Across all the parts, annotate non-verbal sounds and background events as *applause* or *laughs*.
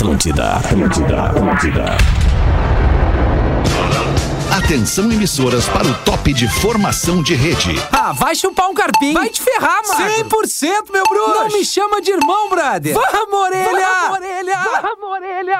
Atlântida, Atlântida, Atlântida. Atenção emissoras para o top de formação de rede. Ah, vai chupar um carpinho. Vai te ferrar, mano. 100%, meu bruxo. Não me chama de irmão, brother. Vamos, orelha. Vamos, orelha. Vamos, orelha.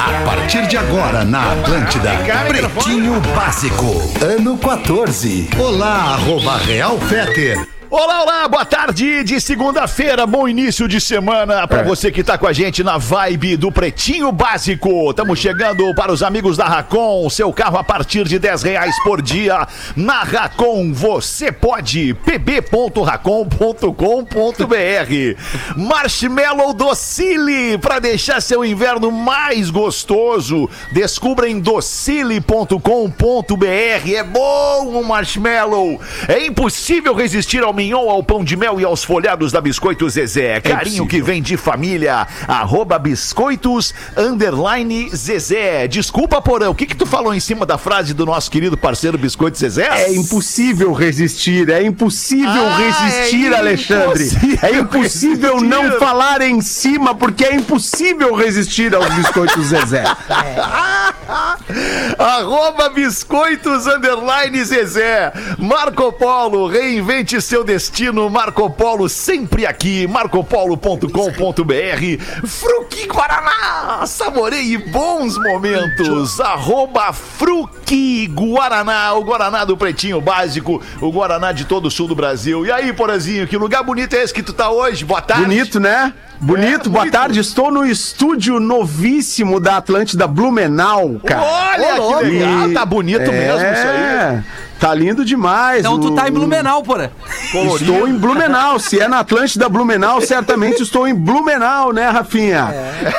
A partir de agora na Atlântida, Pretinho Básico, ano 14. Olá, arroba Real Feter. Olá, olá, boa tarde de segunda-feira, bom início de semana para você que tá com a gente na vibe do Pretinho Básico. Estamos chegando para os amigos da Racon, seu carro a partir de 10 reais por dia. Na Racon você pode, pb.racon.com.br. Marshmallow Docile para deixar seu inverno mais gostoso. Descubra em docile.com.br. É bom o marshmallow. É impossível resistir ao mignon, ao pão de mel e aos folhados da Biscoitos Zezé. Carinho que vem de família. Arroba biscoitos, underline Zezé. Desculpa, Porão, o que que tu falou em cima da frase do nosso querido parceiro Biscoito Zezé? É impossível resistir, é impossível Ah, resistir, é Alexandre. impossível É impossível resistir. não falar em cima, porque é impossível resistir aos biscoitos Zezé. *laughs* Arroba biscoitos underline Zezé. Marco Polo, reinvente seu destino. Marco Polo sempre aqui. marcopolo.com.br. Fruque Guaraná, saboreie bons momentos. Arroba Fruque Guaraná, o Guaraná do Pretinho Básico, o Guaraná de todo o sul do Brasil. E aí, Porazinho, que lugar bonito é esse que tu tá hoje? Boa tarde. Bonito, né? Bonito, É, boa bonito. tarde. Estou no estúdio novíssimo da Atlântida Blumenau, cara. Olha Ô, que legal, E- tá bonito mesmo isso aí. É, Tá lindo demais. Então tu tá em Blumenau, porra. Estou em Blumenau. Se é na Atlântida Blumenau, certamente estou em Blumenau, né, Rafinha?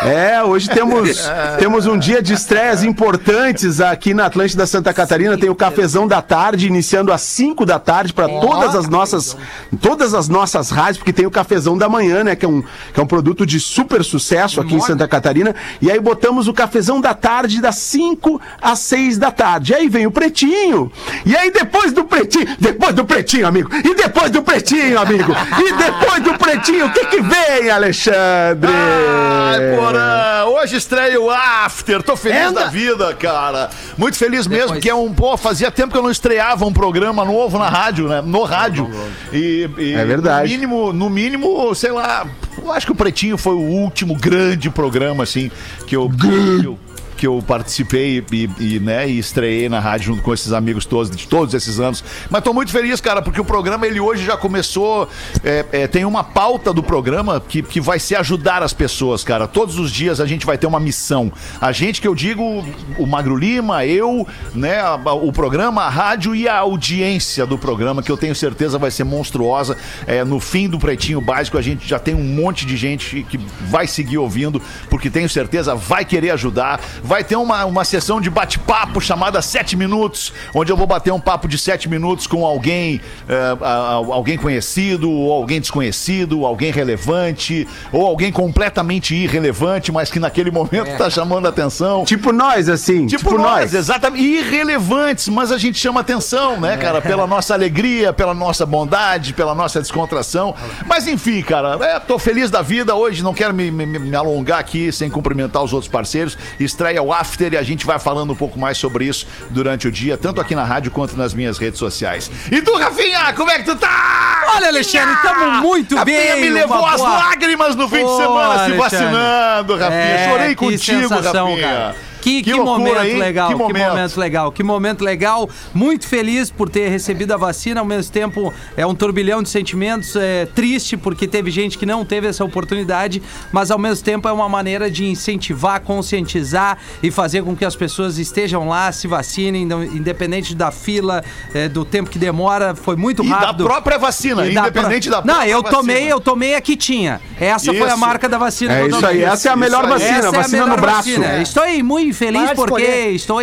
É, hoje temos, temos um dia de estreias importantes aqui na Atlântida Santa Catarina. Tem o cafezão da tarde, iniciando às 5 da tarde para todas as nossas todas as nossas rádios, porque tem o cafezão da manhã, né, que é um, que é um produto de super sucesso aqui em Santa Catarina. E aí botamos o cafezão da tarde das 5 às 6 da tarde. Aí vem o pretinho. E aí depois do pretinho, depois do pretinho, amigo. E depois do pretinho, amigo. E depois do pretinho, o que que vem, Alexandre? Ai, Porã, hoje estreia o After, tô feliz da vida, cara. Muito feliz mesmo, Depois. porque é um, pô, fazia tempo que eu não estreava um programa novo na rádio, né? No rádio. E, e É verdade. No mínimo, no mínimo, sei lá, eu acho que o Pretinho foi o último grande programa, assim, que eu... que eu que eu participei e, e, né, e estreiei na rádio junto com esses amigos todos, de todos esses anos. Mas tô muito feliz, cara, porque o programa, ele hoje já começou. é, é, tem uma pauta do programa que, que vai ser ajudar as pessoas, cara. Todos os dias a gente vai ter uma missão. A gente que eu digo, o Magro Lima, eu, né, o programa, a rádio e a audiência do programa, que eu tenho certeza vai ser monstruosa. É, no fim do Pretinho Básico, a gente já tem um monte de gente que vai seguir ouvindo, porque tenho certeza vai querer ajudar. Vai ter uma, uma sessão de bate-papo chamada Sete Minutos, onde eu vou bater um papo de sete minutos com alguém, é, a- a- alguém conhecido, ou alguém desconhecido, alguém relevante, ou alguém completamente irrelevante, mas que naquele momento tá chamando a atenção. Tipo nós, assim. Tipo, nós, exatamente. Irrelevantes, mas a gente chama atenção, né, cara? Pela nossa alegria, pela nossa bondade, pela nossa descontração. Mas enfim, cara, é, tô feliz da vida hoje, não quero me, me- me alongar aqui sem cumprimentar os outros parceiros. Estreia o After e a gente vai falando um pouco mais sobre isso durante o dia, tanto aqui na rádio quanto nas minhas redes sociais. E tu, Rafinha, como é que tu tá? Olha, Alexandre, tamo muito Rafinha bem, me levou uma as boa- lágrimas no fim de semana se Alexandre. vacinando, Rafinha. É, Chorei contigo, Rafinha. cara. Que, que, loucura, momento hein? legal, Que que momento. momento. legal, que momento legal. Muito feliz por ter recebido a vacina, ao mesmo tempo é um turbilhão de sentimentos, é triste porque teve gente que não teve essa oportunidade, mas ao mesmo tempo é uma maneira de incentivar, conscientizar e fazer com que as pessoas estejam lá, se vacinem, independente da fila, é, do tempo que demora, foi muito E da rápido. própria vacina, E da independente pró- da própria Não, eu tomei, vacina. eu tomei a que tinha. Essa foi a Isso. marca da vacina. É que isso aí, essa é a melhor Isso aí. vacina, Essa é a vacina melhor no braço. vacina. Estou muito feliz porque estou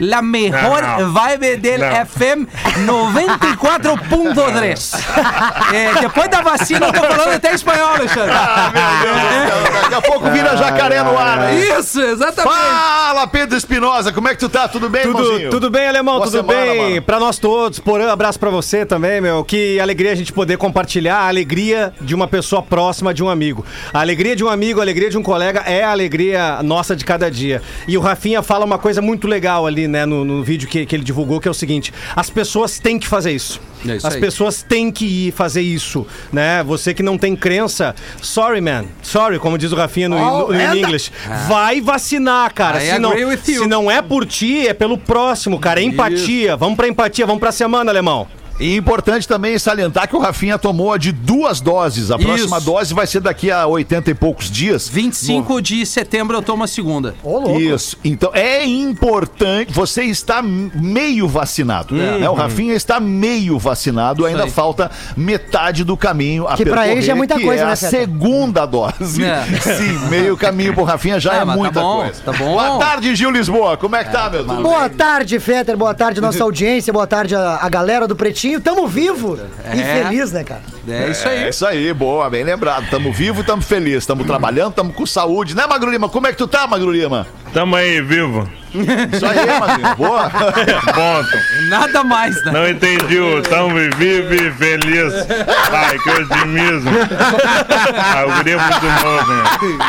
La mejor Não, não. vibe del Não. FM 94.3. É, depois da vacina, eu tô falando até espanhol, Alexandre. Ah, Daqui a pouco vira jacaré no ar. aí. Isso, exatamente. Fala, Pedro Espinosa, como é que tu tá? Tudo bem, irmãozinho? Tudo, tudo bem, alemão? Boa tudo semana, bem? mano. Pra nós todos, por um abraço pra você também, meu. Que alegria a gente poder compartilhar a alegria de uma pessoa próxima de um amigo. A alegria de um amigo, a alegria de um colega é a alegria nossa de cada dia. E o Rafinha fala uma coisa muito legal ali, né, no, no vídeo que, que ele divulgou, que é o seguinte: as pessoas têm que fazer isso. É isso as aí. pessoas têm que ir fazer isso, né? Você que não tem crença, sorry, man. Sorry, como diz o Rafinha no, no, no English. Vai vacinar, cara. I Se não, agree with you. se não é por ti, é pelo próximo, cara. É empatia. Vamos pra empatia, vamos pra semana, alemão. E importante também salientar que o Rafinha tomou a de duas doses. A próxima Isso. dose vai ser daqui a 80 e poucos dias. 25 de setembro eu tomo a segunda. Isso. Então é importante. Você está meio vacinado. né? O Rafinha está meio vacinado. Ainda aí. falta metade do caminho a Que pra ele já é muita coisa, é né, a segunda dose. É. *laughs* Sim, meio caminho pro Rafinha já Ah, é tá muita bom, coisa. tá bom. Boa tarde, Gil Lisboa. Como é que tá, meu? Tudo Boa tarde, Fetter. Boa tarde, nossa *laughs* audiência. Boa tarde, a, a galera do Pretinho. Tamo vivo e É. feliz, né, cara? É isso É aí. isso aí, boa, bem lembrado. Tamo vivo e tamo feliz. Tamo trabalhando, tamo com saúde, né, Magro Lima? Como é que tu tá, Magro Lima? Tamo aí, vivo. Isso aí, Magro. Boa. *laughs* Ponto. Nada mais, né? Não entendi o tão vivo e feliz. Ai, que otimismo. Ah, o guri é muito novo, né?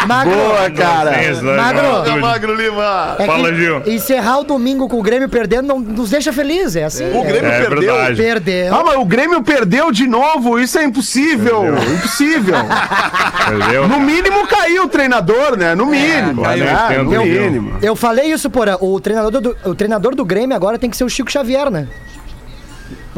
Magro, Boa, cara. Né? Magro. Boa, Magro Lima. é Fala, Gil. encerrar o domingo com o Grêmio perdendo não nos deixa felizes, é assim. O Grêmio É perdeu. verdade. Perdeu. Ah, mas o Grêmio perdeu de novo, isso é impossível. Impossível. Entendeu? No mínimo caiu o treinador, né? No mínimo. caiu. né? Eu No mínimo. Eu falei isso, porra. O treinador, do, o treinador do Grêmio agora tem que ser o Chico Xavier, né?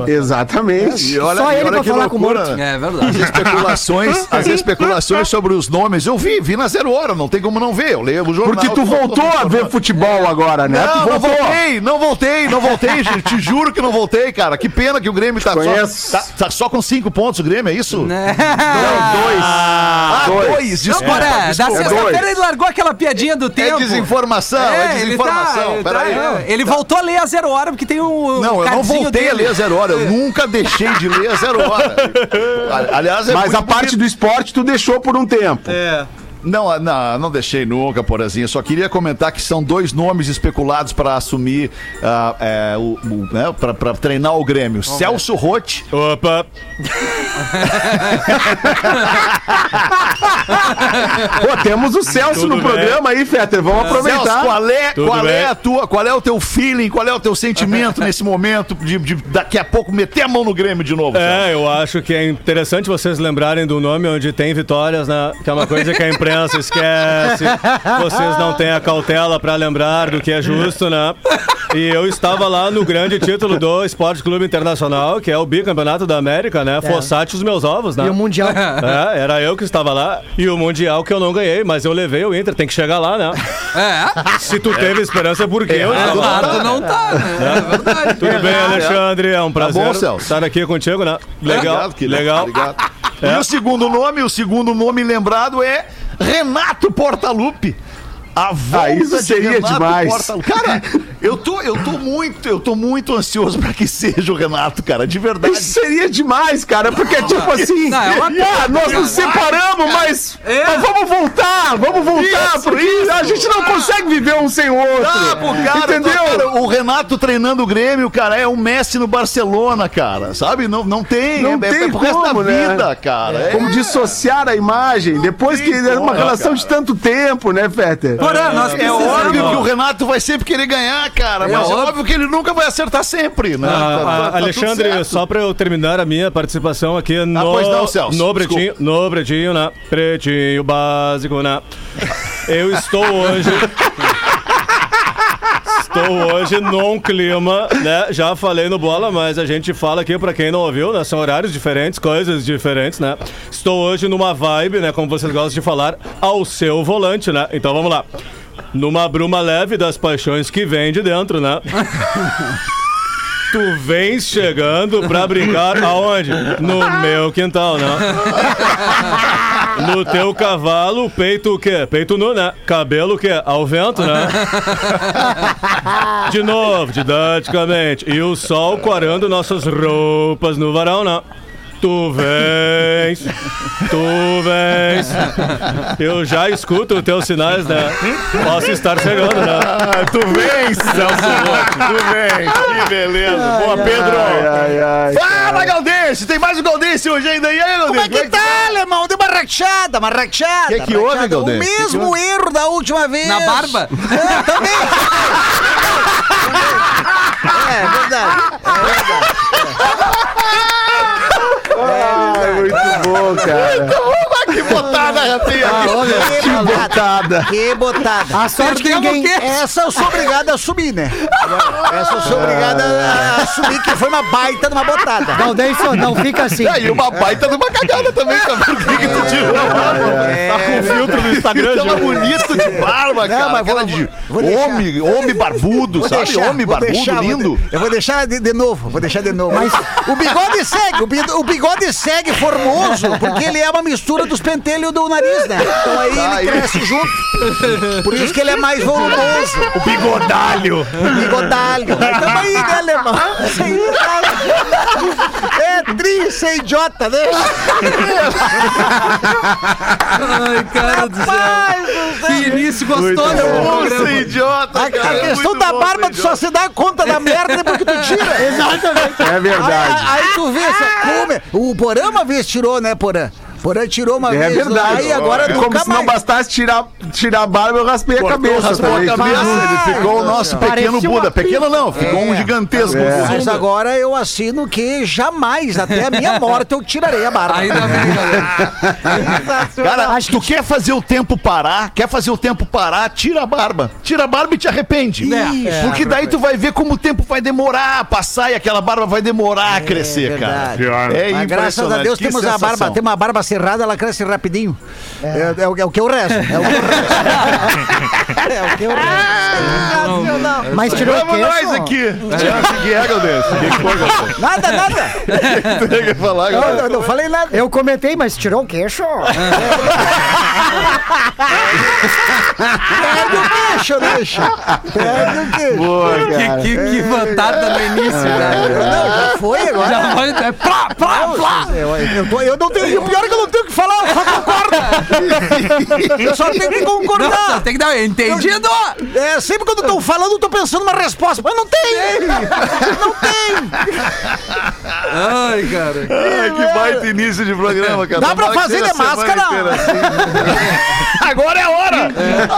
Exatamente. E olha, Só e ele olha pra que falar com o loucura, morto. É verdade. As especulações, *laughs* as especulações sobre os nomes. Eu vi, vi na zero hora, não tem como não ver. Eu leio o jornal. Porque tu voltou a ver futebol agora, né? Não, não voltei, não voltei, não voltei, gente. Te juro que não voltei, cara. Que pena que o Grêmio tá só, tá, tá só com cinco pontos, o Grêmio, é isso? Não, dois. Ah, Dois. dois, Não, desculpa. da desculpa. sexta-feira dois. ele largou aquela piadinha do É tempo. desinformação, é, É, ele tá, desinformação. ele, tá- é, ele voltou a ler a zero hora porque tem um. Não, eu não voltei a dele. ler a zero hora. Eu nunca deixei de ler a zero hora. Ali- *laughs* Aliás, é Mas muito a parte bonito. do esporte tu deixou por um tempo. Não, não, não deixei nunca, porazinho. Só queria comentar que são dois nomes especulados para assumir, ah, é, o, o- né, para treinar o Grêmio. Celso Rotti Opa! *laughs* Pô, temos o Celso Tudo no bem. programa aí, Fetter. Vamos aproveitar. Celso, qual é, Tudo qual é a tua, qual é o teu feeling, qual é o teu sentimento nesse momento de, de daqui a pouco meter a mão no Grêmio de novo? Celso? É, eu acho que é interessante vocês lembrarem do nome onde tem vitórias, né? Que é uma coisa que a imprensa esquece. Vocês não têm a cautela pra lembrar do que é justo, né? E eu estava lá no grande título do Esporte Clube Internacional, que é o bicampeonato da América, né? Fossate os meus ovos, né? E o Mundial. É, era eu que estava lá. E o Mundial que eu não ganhei, mas eu levei o Inter, tem que chegar lá, né? É, Se tu teve esperança é porque eu é, estava lá. Lato não tá. né? É verdade. Tudo bem, Alexandre? É um prazer bom, Celso. estar aqui contigo, né? Legal, Obrigado, legal. Obrigado. É. E o segundo nome, o segundo nome lembrado é Renato Portaluppi. A volta isso de seria Renato demais. Portaluppi. Cara, eu tô, eu tô muito, eu tô muito ansioso pra que seja o Renato, cara, de verdade. Isso seria demais, cara, porque tipo assim, Não, é uma ah, nós nos separamos, mas, É. mas vamos voltar, vamos voltar, Isso, porque isso. a gente não consegue viver um sem o outro. Ah, pô, cara, entendeu? cara, o Renato treinando o Grêmio, cara, é um Messi no Barcelona, cara, sabe? Não, não tem, Não é, é tem pro resto como, da né? vida, cara. É. Como dissociar a imagem, depois que é uma relação cara. de tanto tempo, né, Fetter? Porã, nós É óbvio que o Renato vai sempre querer ganhar, cara, mas é óbvio. que ele nunca vai acertar sempre, né? Ah, Tá- tá- ah, tá tudo Alexandre, só pra eu terminar a minha participação aqui no, pois não, Celso, no Pretinho, no Pretinho, né? Pretinho básico, né? Eu estou hoje. *laughs* Estou hoje num clima, né? Já falei no bola, mas a gente fala aqui pra quem não ouviu, né? São horários diferentes, coisas diferentes, né? Estou hoje numa vibe, né? Como vocês gostam de falar, ao seu volante, né? Então vamos lá. Numa bruma leve das paixões que vem de dentro, né? *laughs* Tu vens chegando pra brincar aonde? No meu quintal, né? No teu cavalo, peito o quê? Peito nu, né? Cabelo o quê? Ao vento, né? De novo, didaticamente. E o sol quarando nossas roupas no varão, né? Tu vens, tu vens. Eu já escuto os teus sinais, né? Posso estar chegando, né? Ah, tu vens, Celso tu vens. Que beleza. Boa, Pedro. Ai, ai, Fala, Galdense! Tem mais um Galdense hoje ainda. E aí, Galdense? Como é que tá, alemão? Deu uma rachada, uma rachada. Que que houve. Galdêncio? O Que que mesmo houve? erro da última vez. Na barba? É, também. *laughs* É, verdade. Ai, muito bom, cara. Que botada, Rafinha. Que botada. Que botada. A sorte que ninguém... Essa eu sou obrigado a assumir, né? Essa eu sou obrigado a assumir que foi uma baita de uma botada. Galdêncio, não fica assim. É, e uma baita de uma cagada também, sabe? Por que que tu tirou a barba? Tá com filtro no Instagram, Tava bonito de barba, cara. mas vou- de vou homem, homem barbudo, Vou sabe? deixar, homem barbudo, deixar, lindo. eu vou deixar de, de novo, vou deixar de novo. Mas o bigode segue, o bigode segue formoso, porque ele é uma mistura dos pentelhos do nariz, né? Então aí Tá, ele cresce junto. Por isso que ele é mais volumoso. O bigodalho. Bigodalho. Mas tamo aí, né, alemão? Isso aí, cara. É tri, ser idiota, né? Ai, cara do céu. Que início gostoso do Nossa, programa. idiota, A, cara. a questão Muito da bom, barba, tu só se dá conta da merda depois que tu tira. Exatamente. É verdade. Aí, aí tu vê, como é- o Porã uma vez tirou, né, Porã? Porã tirou uma É vez. verdade. Aí agora é como nunca se não mais. bastasse tirar, tirar a barba, eu raspei a Cortou, cabeça raspou também. a cabeça, ele ficou o nosso pequeno Parecia Buda. Pequeno não, ficou um gigantesco Mas Buda. agora eu assino que jamais, até a minha morte, eu tirarei a barba. Ainda bem. *laughs* Cara, tu quer fazer o tempo parar, quer fazer o tempo parar, tira a barba. Tira a barba e te arrepende. É. Porque daí tu vai ver como o tempo vai demorar a passar e aquela barba vai demorar a crescer, cara. É Mas graças a impressionante. Deus Que temos a sensação. barba, temos uma barba cerrada, ela cresce rapidinho. É, é o- é o que eu rezo. É o que eu rezo. *laughs* é o que eu rezo. Mas tirou o Vamos queixo? nós aqui. O que é? O que foi, Galdense? Nada, nada. *laughs* Tem que falar, eu não falei nada. Eu comentei, mas tirou o queixo? *laughs* Perde o queixo, deixa. Perde o queixo. Boa, cara. Que, que, que vantada no início, cara. Não, já foi agora. Já vai. É, plá, plá, plá. Eu, eu, tô- eu não tenho. E o pior é que eu não tenho o que falar, eu só concordo. *laughs* Eu só tenho que Não, concordar. tem que dar. Entendido! É, sempre quando estão falando, eu tô pensando uma resposta. Mas não tem! Não tem! Ai, cara. Ai, que baita início de programa, cara. Dá pra Tomara fazer de máscara? assim. *laughs* Agora é a hora!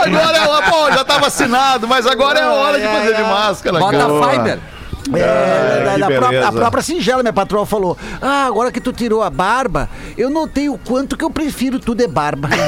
Agora é a hora. Pô, já tá vacinado, mas agora é a hora de fazer de máscara, Bota cara. Fiber. É, que a, própria, a própria Singela, minha patroa, falou: Ah, agora que tu tirou a barba, eu notei o quanto que eu prefiro tu de barba. *laughs*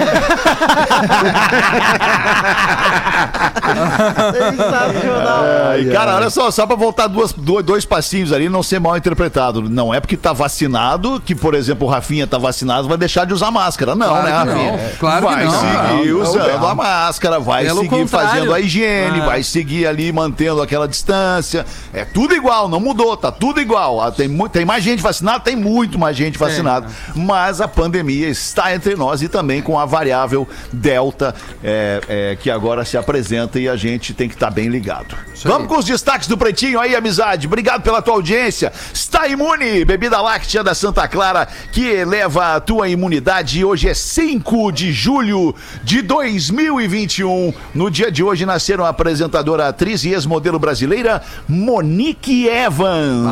Sensacional. Ai, cara, olha só, só pra voltar duas, dois, dois passinhos ali, não ser mal interpretado. Não é porque tá vacinado que, por exemplo, o Rafinha tá vacinado, vai deixar de usar máscara. Não, Claro né, que Rafinha? não, claro que vai não. seguir não, usando não. a máscara, vai Pelo seguir contrário. fazendo a higiene, Ah. vai seguir ali mantendo aquela distância. É tudo igual, não mudou, tá tudo igual. Ah, Tem, tem mais gente vacinada, tem muito mais gente vacinada. Mas a pandemia está entre nós e também com a variável Delta, é, é, que agora se apresenta e a gente tem que estar bem ligado. Vamos com os destaques do Pretinho aí, amizade. Obrigado pela tua audiência. Está imune, bebida láctea da Santa Clara, que eleva a tua imunidade. Hoje é 5 de julho de 2021. No dia de hoje nasceram a apresentadora, atriz e ex-modelo brasileira Monique Evans.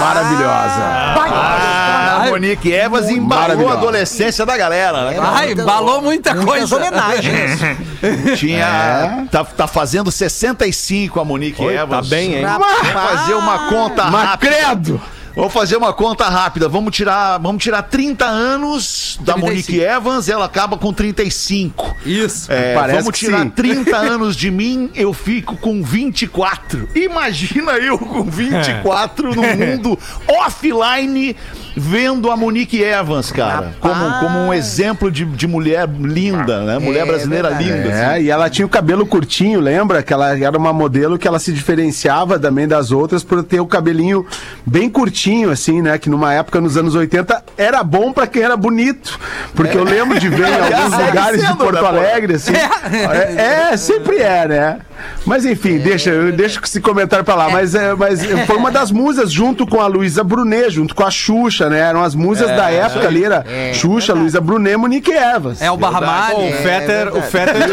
Maravilhosa. Ah, a Monique Evans embalou a Maravilhosa. adolescência da galera, né? Ai, balou muita coisa. homenagens. *laughs* Tinha. Tá, tá fazendo 65 a Monique Oi, Evans. tá bem, hein? Vamos fazer uma conta Mas rápida. credo! Vou fazer uma conta rápida. Vamos tirar, vamos tirar 30 anos da 35. Monique Evans, ela acaba com 35. Isso. É, Parece vamos tirar sim. 30 *laughs* anos de mim, eu fico com 24. Imagina eu com 24 no *laughs* mundo offline vendo a Monique Evans, cara, como, como um exemplo de, de mulher linda, né? Mulher É brasileira verdade. linda. É, assim. e ela tinha o cabelo curtinho, lembra? Que ela era uma modelo que ela se diferenciava também das outras por ter o cabelinho bem curtinho, assim, né? Que numa época, nos anos 80, era bom pra quem era bonito. Porque eu lembro de ver em *laughs* alguns Segue lugares de Porto né? Alegre, assim. É, é, sempre é, né? Mas enfim, deixa, eu deixo esse comentário pra lá. Mas, é, mas foi uma das musas junto com a Luísa Brunet, junto com a Xuxa, né? Eram as musas da época ali, era Xuxa, Luísa Brunet, Monique Evans. É o Barra Pô, Malha. o Fetter, o Fetter, *laughs*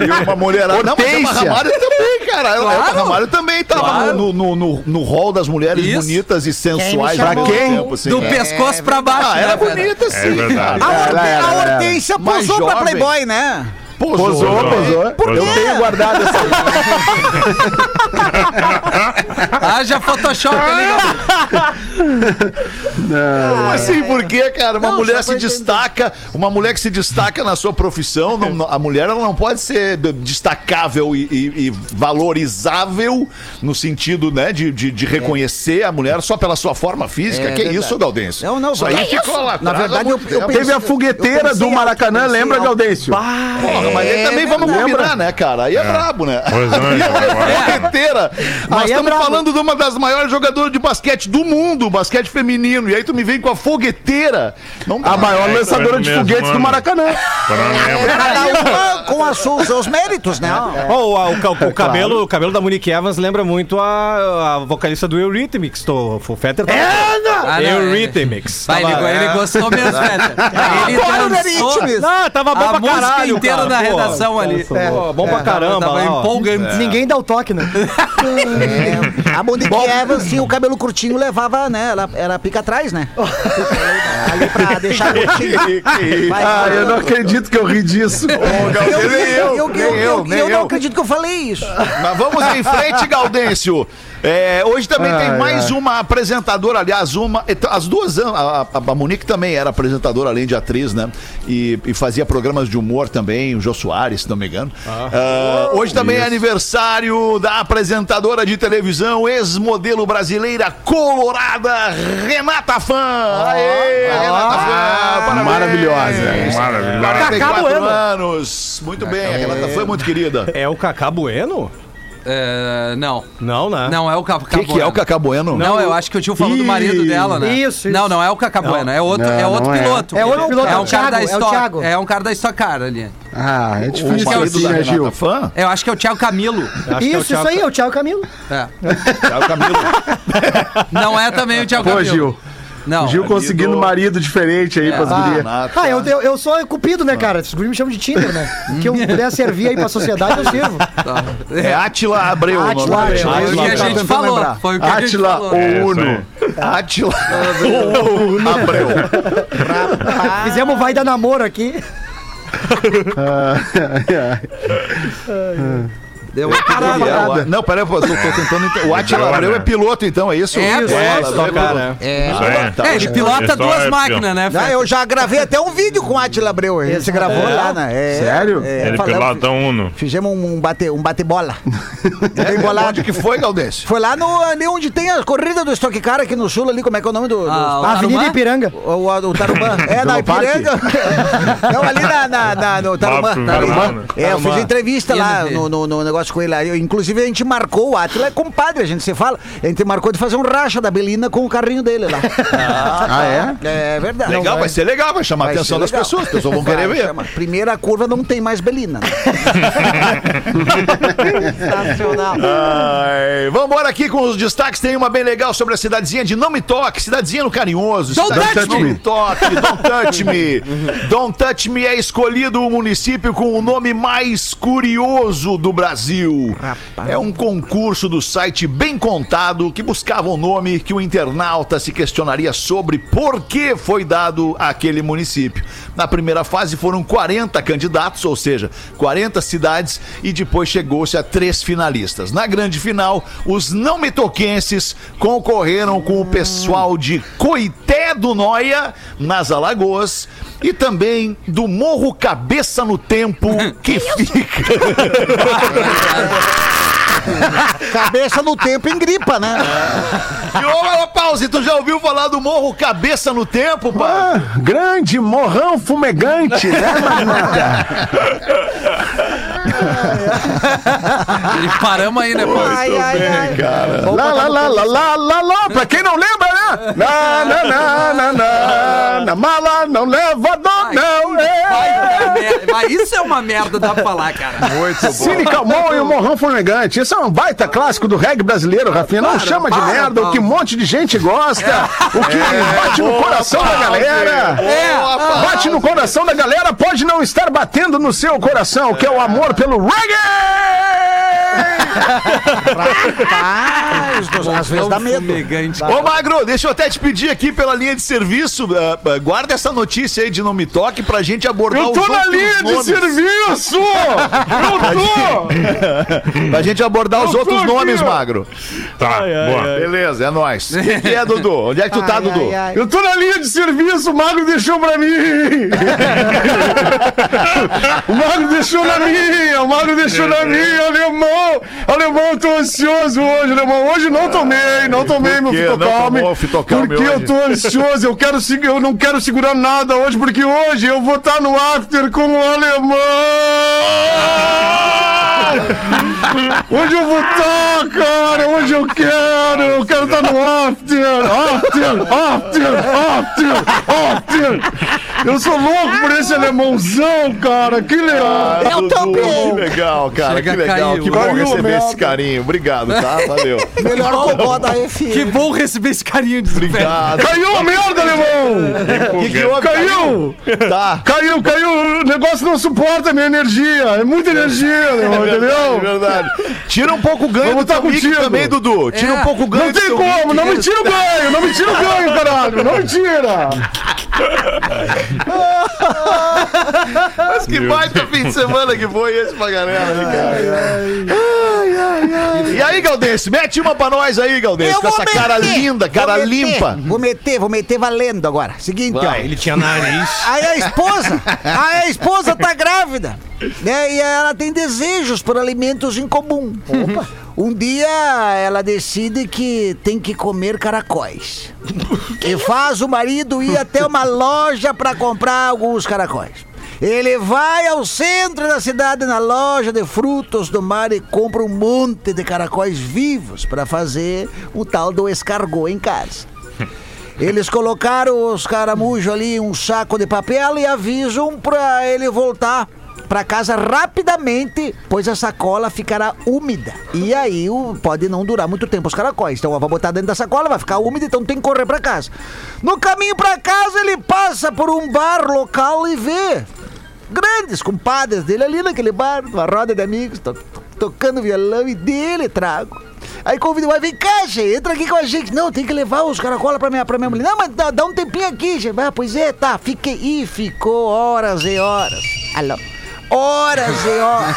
E uma mulherada. Não, mas a Hortência. Ramalho também, cara. Claro. Ramalho também tava Claro. no, no, no, no hall das mulheres Isso. bonitas e sensuais. Quem muito chamou? tempo, assim, Do né? pescoço pra baixo, Ah, era né, Fera? bonita sim. É verdade. A, era, era. Hortência Mais posou pra jovem. Playboy, né? Posou, Posou. posou. Por Eu tenho guardado essa. *laughs* *laughs* Haja Photoshop ali, Gabriel. Como assim? Por quê, cara? Uma Não, mulher se destaca, uma mulher que se destaca na sua profissão, não- não- a mulher ela não pode ser destacável e, e- e valorizável no sentido, né, de, de, de reconhecer a mulher só pela sua forma física. É que verdade. isso, Gaudêncio? Não, não, isso aí ficou lá Na atrás verdade, eu, eu pensei- Teve a fogueteira do Maracanã, pensei lembra. Gaudêncio? Porra, mas aí É também vamos combinar, né, cara? Aí é, brabo, né? Pois não, Fogueteira. Nós Aí é estamos brabo. falando de uma das maiores jogadoras de basquete do mundo, basquete feminino. E aí tu me vem com a fogueteira. Não. A maior É, lançadora de mesmo foguetes do ano. Maracanã. Não. Cada uma com as suas- os seus méritos, né? Oh, o, o- o cabelo, o cabelo da Monique Evans lembra muito a, a vocalista do Eurythmics. O Fetter tava... Ah, não, Eurythmics. Vai, ele, Tava- ele gostou mesmo, *laughs* velho. Ele Agora o dançou Eurythmics. Ah, tava bom a pra música caralho, inteira cara. na Pô, redação ali. Pô, bom pra caramba. Tava ó. empolgante. Ninguém dá o toque, né? É, *laughs* a Monique Evans tinha o cabelo curtinho, levava, né? Ela era pica atrás, né? *laughs* Ali pra deixar curtinho. Ah, eu não acredito que eu ri disso. Eu, Nem eu, eu, eu, eu, eu, nem eu eu. não acredito que eu falei isso. Mas vamos em frente, Gaudêncio. É, hoje também tem Ai, mais ai. uma apresentadora, aliás, uma. As duas, a, a, a Monique também era apresentadora, além de atriz, né? E, e fazia programas de humor também, o Jô Soares, se não me engano. Ah, hoje também é aniversário da apresentadora de televisão, ex-modelo brasileira colorada, Renata Fã. Aê, Renata Fã! Parabéns. Maravilhosa. Maravilhoso. 44 anos. Muito bem, a Renata Fã é muito querida. É o Cacá Bueno? É, não. Não, né? Não é o Cacá O que, que é o Cacá Bueno? Não, eu acho que o tio falou do marido dela, né? isso, isso. Não, não é o Cacá Bueno, é outro, Não, é outro não é. piloto. É outro piloto, é é um o cara da Thiago, é o Stock, é um cara da Stock Car ali. Ah, é O difícil é o marido da Renata Gil? Fã? Eu acho que é o Thiago Camilo. É Isso, Thiago- isso aí, é o Thiago Camilo. É. *laughs* Thiago Camilo. *laughs* Não é também o Thiago Pô, Camilo. Gil. Não. Gil conseguindo marido diferente aí pras gurias. Renata. Ah, eu, eu, eu sou cupido, né, cara? Esses guris me chamam de Tinder, né? O *laughs* que eu puder servir aí pra sociedade, eu sirvo. É Átila Abreu. o dele. Abreu. Foi o que a Tá gente tentando falou. Foi o que a gente Átila falou. ou É, Uno. aí. Átila *laughs* Abreu. Fizemos vai dar namoro aqui. *laughs* Deu É, o- Não, peraí, pô, tô, tô tentando. ent- O Átila Abreu é piloto, então, é isso? É, isso. é, é Car, piloto. né? É. É, ele pilota duas é máquinas, né, Ah, eu já gravei até um vídeo com o Atila Abreu. Ele se gravou lá, né? É, Sério? é, Ele pilota um Uno. Fizemos um bate, um bate-bola. É, *laughs* Bem bolado. Onde que foi, Galdêncio? Foi lá no, ali onde tem a corrida do Stock Car aqui no sul, ali, como é que é o nome do. do- Ah, Avenida? Ipiranga. o, o, o Tarumã. *laughs* É, na? Ipiranga. *laughs* Não, ali na, na, na- no Tarumã. É, eu fiz entrevista lá no, no negócio com ele. lá. Eu, inclusive, a gente marcou, o Atila é compadre, a gente se fala. A gente marcou de fazer um racha da Belina com o carrinho dele lá. *laughs* Ah, é? É verdade. Legal, vai ser legal, vai chamar a Vai atenção das pessoas, as pessoas vão Vai, querer ver. chama. Primeira curva não tem mais Belina. né? Sensacional. Ai, vambora aqui com os destaques. Tem uma bem legal sobre a cidadezinha de Não Me Toque, cidadezinha no Carinhoso. Don't touch Não me. Me Toque, Don't Touch Me. Don't Touch Me é escolhido o município com o nome mais curioso do Brasil. É um concurso do site Bem Contado que buscava um nome que o internauta se questionaria sobre por que foi dado aquele município. Na primeira fase foram 40 candidatos, ou seja, 40 cidades, e depois chegou-se a três finalistas. Na grande final, os não metoquenses concorreram com o pessoal de Coité do Noia, nas Alagoas, e também do Morro Cabeça no Tempo, *laughs* que fica. *laughs* *laughs* Cabeça no tempo em gripa, né? E ô, Pause, tu já ouviu falar do morro Cabeça no Tempo, pai? Ah, grande morrão fumegante, né, Magnata? *laughs* *laughs* E paramos aí, né, pô? Ai, ai, ai. Cara. Lá, lá, lá, lá, lá, lá, lá, pra quem não lembra, né? Na, na, na, na, na, na mala não leva dor, não, Vai, é. vai, merda. Mas isso é uma merda, dá pra falar, cara. Muito bom. Cine Calmon e o Morrão Fumegante. Esse é um baita clássico do reggae brasileiro, Rafinha. Não Para, chama de para, merda, o Paulo. que um monte de gente gosta, o que bate no boa, coração da galera. É. Bate no coração da galera, pode não estar batendo no seu coração, que é o amor pelo reggae! Rapaz, às vezes dá medo. Fumegante. Ô, Magro, deixa eu até te pedir aqui pela linha de serviço. ah, ah, guarda essa notícia aí de Não Me Toque pra gente abordar Eu os tô na linha de nomes. serviço! Eu *laughs* tô! Pra gente abordar os Eu tô outros aqui, nomes, ó. Magro. Tá, boa. Beleza, é nóis. O *laughs* que, é, Dudu? Onde é que tu tá, Ai, Dudu? ai, ai. Eu tô na linha de serviço, o Magro deixou pra mim! *laughs* o Magro deixou na minha, o Magro deixou na minha, alemão! Alemão, eu tô ansioso hoje, alemão. Hoje não tomei, não tomei meu quê? Não fitocalme. tomou fitocalme Porque eu hoje? tô ansioso, eu, quero, eu não quero segurar nada hoje, porque hoje eu vou estar no after com o alemão! Hoje eu vou estar, cara! Hoje eu quero! Eu quero estar no after! After! After! After! After! Eu sou louco por esse alemãozão, cara! Que legal! Eu Dudu, também. Que legal, cara. Chega, que legal. caiu. Que bom receber esse carinho. Obrigado, tá? Valeu. *laughs* Melhor cocô da FM. Que bom receber esse carinho de Obrigado. Caiu a merda, alemão! Que, que houve? Caiu! Tá. Caiu, caiu! O negócio não suporta a minha energia! É muita energia, alemão, É entendeu? verdade. Tira um pouco o ganho Vamos do tá contigo. também, Dudu. Tira É. um pouco o ganho Não tem como, não me tira o ganho, não me tira o ganho, *laughs* caralho, não me tira! Mas que baita fim de semana que foi esse pra galera, E aí, Galdense, mete uma pra nós aí, Galdense, Eu com vou essa cara meter, linda, cara vou meter, limpa. Vou meter, vou meter valendo agora. Seguinte, ó. Ele tinha nariz. Aí a esposa, aí a esposa tá grávida, né? E ela tem desejos por alimentos em comum. Um dia ela decide que tem que comer caracóis. *laughs* E faz o marido ir até uma loja para comprar alguns caracóis. Ele vai ao centro da cidade, na loja de frutos do mar, e compra um monte de caracóis vivos para fazer o tal do escargot em casa. *laughs* Eles colocaram os caramujos ali em um saco de papel e avisam pra ele voltar pra casa rapidamente, pois a sacola ficará úmida. E aí pode não durar muito tempo os caracóis. Então vai botar dentro da sacola, vai ficar úmida, então tem que correr pra casa. No caminho pra casa, ele passa por um bar local e vê grandes compadres dele ali naquele bar, uma roda de amigos, to- tocando violão e dele trago. Aí convidou, vai, vem cá, che, entra aqui com a gente. Não, tem que levar os caracola pra minha, pra minha mulher. Não, mas dá, dá um tempinho aqui, che. Ah, pois é, tá, fiquei. E ficou horas e horas. Alô? Horas e horas.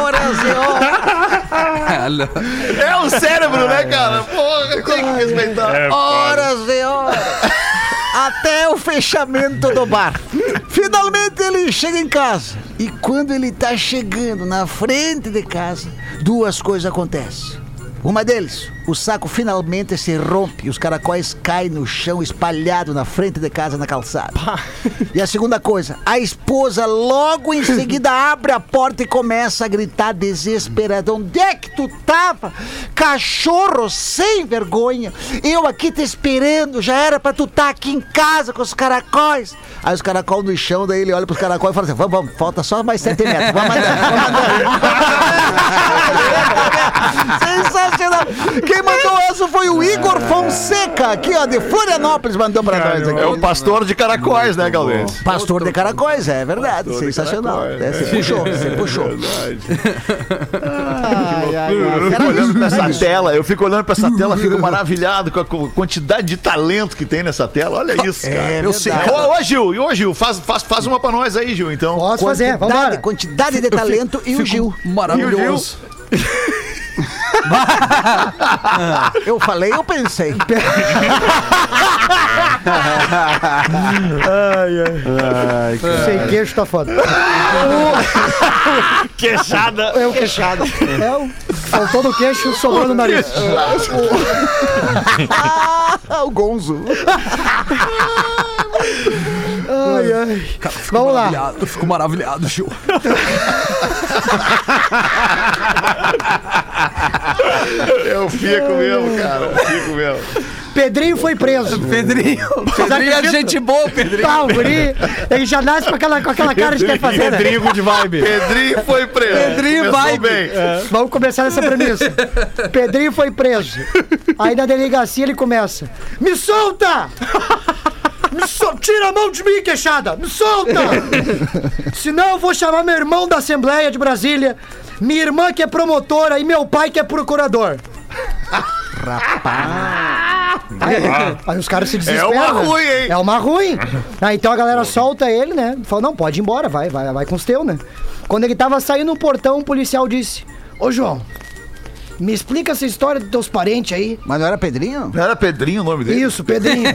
horas e horas. É o cérebro, né, cara? Porra, tem que respeitar. É, horas e horas. Até o fechamento do bar. Finalmente ele chega em casa. E quando ele tá chegando na frente de casa, duas coisas acontecem. Uma deles, o saco finalmente se rompe e os caracóis caem no chão espalhado na frente de casa na calçada. E a segunda coisa, a esposa logo em seguida *laughs* abre a porta e começa a gritar desesperada: Onde é que tu tava? Cachorro sem vergonha! Eu aqui te esperando, já era pra tu estar aqui em casa com os caracóis. Aí os caracóis no chão, daí ele olha pros caracóis e fala assim: Vamos, vamos, falta só mais sete metros, vamos andando, vamos andando. *laughs* *laughs* Sensacional! Quem mandou essa foi o Igor Fonseca, aqui ó, de Florianópolis, mandou pra nós aqui. É o pastor de caracóis, né, Galdense? Pastor de caracóis, é verdade. Sensacional. É, você puxou, você puxou. Ai, ai, ai. Eu fico olhando pra essa tela, eu fico olhando pra essa tela, fico maravilhado com a co- quantidade de talento que tem nessa tela. Olha isso, cara. É eu sei. verdade. Ô, ô, Gil, e ô, Gil, faz, faz, faz uma pra nós aí, Gil, então. Posso fazer, Quantidade, vambora. quantidade de talento e o Gil. Maravilhoso. *laughs* *laughs* Eu falei, eu pensei. Ai, cara. Sem queixo tá foda. *laughs* Queixada. É o queixado. É o... Faltou no queixo, sobrou no nariz. Ah, *laughs* o Gonzo. Ai, ai. Vamos lá. Maravilhado, Eu fico maravilhado, Gil. *laughs* Eu fico mesmo, cara. Eu fico mesmo. Pedrinho foi preso. Pedrinho. Pedrinho é gente boa, Pedrinho. Ah, o guri, ele já nasce com aquela, com aquela cara de quer fazer, né? Pedrinho good vibe. Pedrinho foi preso. Pedrinho Começou vai. bem. Vamos começar nessa premissa. Pedrinho foi preso. Aí na delegacia ele começa: Me solta! Me sol- Tira a mão de mim, queixada! Me solta! *laughs* Senão eu vou chamar meu irmão da Assembleia de Brasília, minha irmã que é promotora e meu pai que é procurador. Aí, aí os caras se desesperam. É uma ruim, hein? É uma ruim. Aí então a galera solta ele, né? Fala, não, pode ir embora, vai, vai, vai com os teus, né? Quando ele tava saindo no portão, um policial disse: Ô João, me explica essa história dos teus parentes aí. Mas não era Pedrinho? Não era Pedrinho o nome dele? Isso, Pedrinho. *laughs*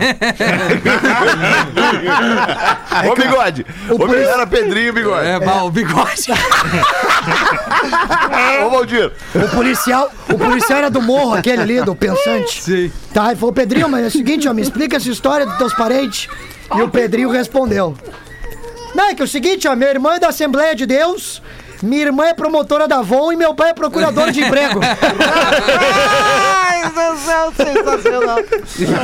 Ô, bigode. Ô, polici- Era Pedrinho, bigode. É, mal, o bigode. *laughs* Ô, Valdir. O policial, o policial era do morro, aquele ali, do pensante. Sim. Tá, ele falou, Pedrinho, mas é o seguinte, ó, me explica essa história dos teus parentes. E o Pedrinho respondeu. Não, é que é o seguinte, ó, minha irmã é da Assembleia de Deus, minha irmã é promotora da Avon e meu pai é procurador de emprego. *laughs* *laughs* *laughs* Ai, do céu, sensacional.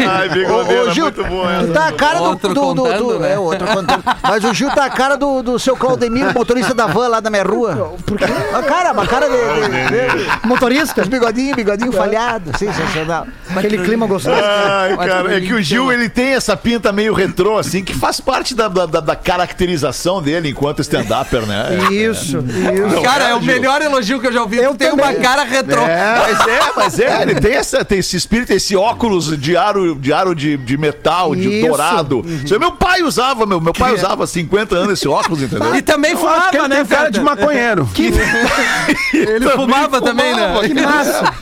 Ai, bigodeira, Gil, muito bom essa. tá a cara do, Outro do, do, contando, do- né? É, outro contando. Mas o Gil tá a cara do, do seu Claudemiro, motorista da van lá da minha rua. Por quê? A cara, uma cara de, de, de, Motorista, os bigodinhos, bigodinho falhado. Sensacional. aquele clima gostoso. Ai, cara, é que o Gil, ele tem essa pinta meio retrô, assim, que faz parte da, da, da- caracterização dele enquanto stand-upper, né? Isso, isso. Cara, é o melhor elogio que eu já ouvi. Eu tem também. uma cara retrô. É, mas é, mas é, ele tem, essa, tem esse espírito, esse óculos de aro de, aro de, de metal, de Isso. dourado. Isso aí meu pai usava, meu, meu pai usava há 50 anos esse óculos, *laughs* entendeu? E também acho que fumava, ele né, tem cara de maconheiro. *laughs* *laughs* Ele fumava também, né? Que massa.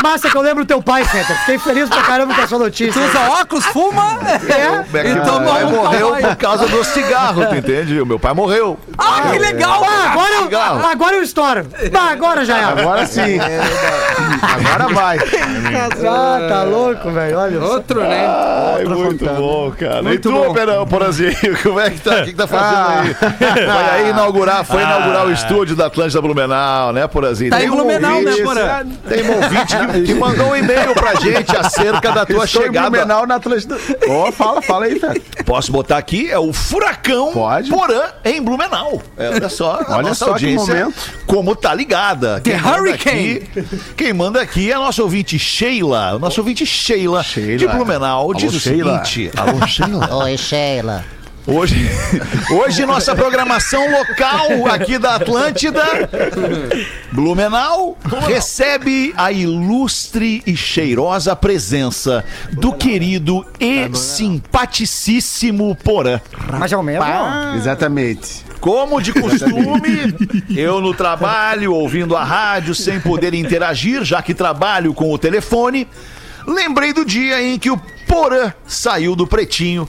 Que massa que eu lembro do teu pai, Feta. Fiquei feliz pra caramba com a sua notícia. Tu usa óculos, fuma É? É e toma um morreu por causa do cigarro, tu entende? O meu pai morreu. Ah, que legal! Ah, agora, eu, agora eu estouro. Ah, agora já era. Agora sim. Agora vai. Ah, tá louco, velho. Olha. Outro, né? Ai, muito bom, cara. Muito e tu, bom. Perão, Porazinho, *laughs* como é que tá? O que, que tá fazendo aí? Foi aí inaugurar, foi inaugurar o estúdio da Atlântida Blumenau, né, Porazinho? Tá em um Blumenau, né, ouvinte- Porã? Tem um ouvinte que, *laughs* que mandou um e-mail pra gente acerca da tua Estou em chegada. Blumenau na Atlântida. Ó, *laughs* fala, fala aí, Feta. Posso botar aqui? É o Furacão Pode. Porã em Blumenau. É, olha só, Olha só que momento. como tá ligada. The manda Hurricane. aqui- quem manda aqui é a nossa ouvinte Sheila. O nosso ouvinte Sheila, Sheila. de Blumenau. diz Alô, o Sheila. seguinte. Alô, Sheila. Oi, Sheila. Hoje, *laughs* hoje nossa programação local aqui da Atlântida, Blumenau, recebe a ilustre e cheirosa presença do querido e simpaticíssimo Porã. Mas é o mesmo? Exatamente. Como de costume, *laughs* eu no trabalho, ouvindo a rádio, sem poder interagir, já que trabalho com o telefone, lembrei do dia em que o Porã saiu do pretinho.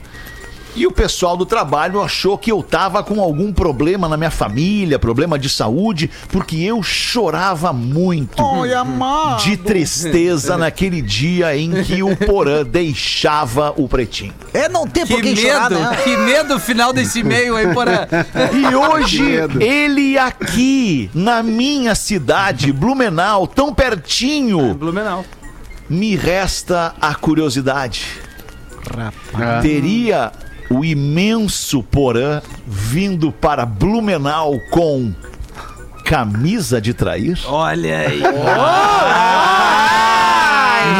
E o pessoal do trabalho achou que eu tava com algum problema na minha família, problema de saúde, porque eu chorava muito Oi, amado. de tristeza naquele dia em que o Porã *laughs* deixava o pretinho. É não ter Que por chorar, medo, né? que medo final desse e-mail aí, Porã. E *laughs* hoje, ele aqui, na minha cidade, Blumenau, tão pertinho, Blumenau. me resta a curiosidade. Teria o imenso Porã vindo para Blumenau com camisa de trair? Olha aí.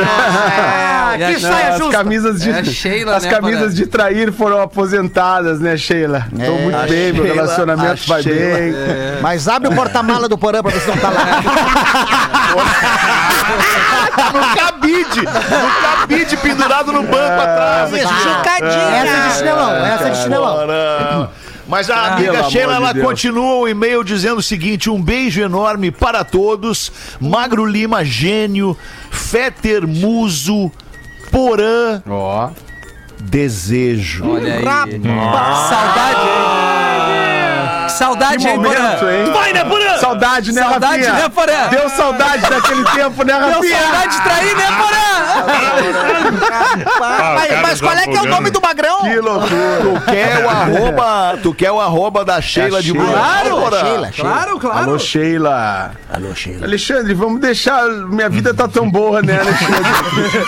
Ah, a- que saia As justa. camisas de, É Sheila, as né, camisas de trair foram aposentadas, né, Sheila? Tô muito bem, meu Sheila- relacionamento a vai Sheila- bem. Mas abre o porta-mala do Porã pra ver se não tá lá. *laughs* No cabide! No cabide pendurado no banco atrás. aqui. Essa é de chinelão, essa é de chinelão. Mas a Pelo amiga Sheila, ela Deus. continua o e-mail dizendo o seguinte: um beijo enorme para todos. Magro Lima, gênio. Feter Muso. Porã. Ó. Desejo. Olha aí. Saudade, hein? Saudade, hein, momento, Porã? Vai, né, Porã? Saudade, né, Saudade, né, Porã? Deu saudade daquele tempo, né, Deu Rafinha? saudade de trair, né, Porã? Ah, Mas, mas qual é que é o nome do magrão? Que loucura. Tu quer o *laughs* arroba, tu quer o arroba da Sheila de Sheila. Blumenau, Porã? Sheila, Sheila. Claro, claro. Alô, Sheila. Alô, Sheila. Alexandre, vamos deixar. Minha vida tá tão boa, né, Alexandre?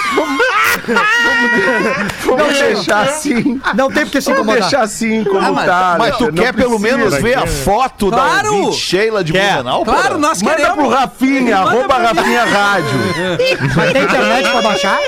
*laughs* vamos vamos, vamos deixar assim. Não tem porque se Vamos incomodar. deixar assim como Ah, mas, tá. mas tu Alexandre, quer pelo menos ver a foto Claro. da ouvinte Sheila de Quer. Blumenau, Claro, Porã? nós Manda pro queremos. Rafinha, Manda arroba pra mim. Rafinha Rádio. Mas *laughs* tem internet pra baixar?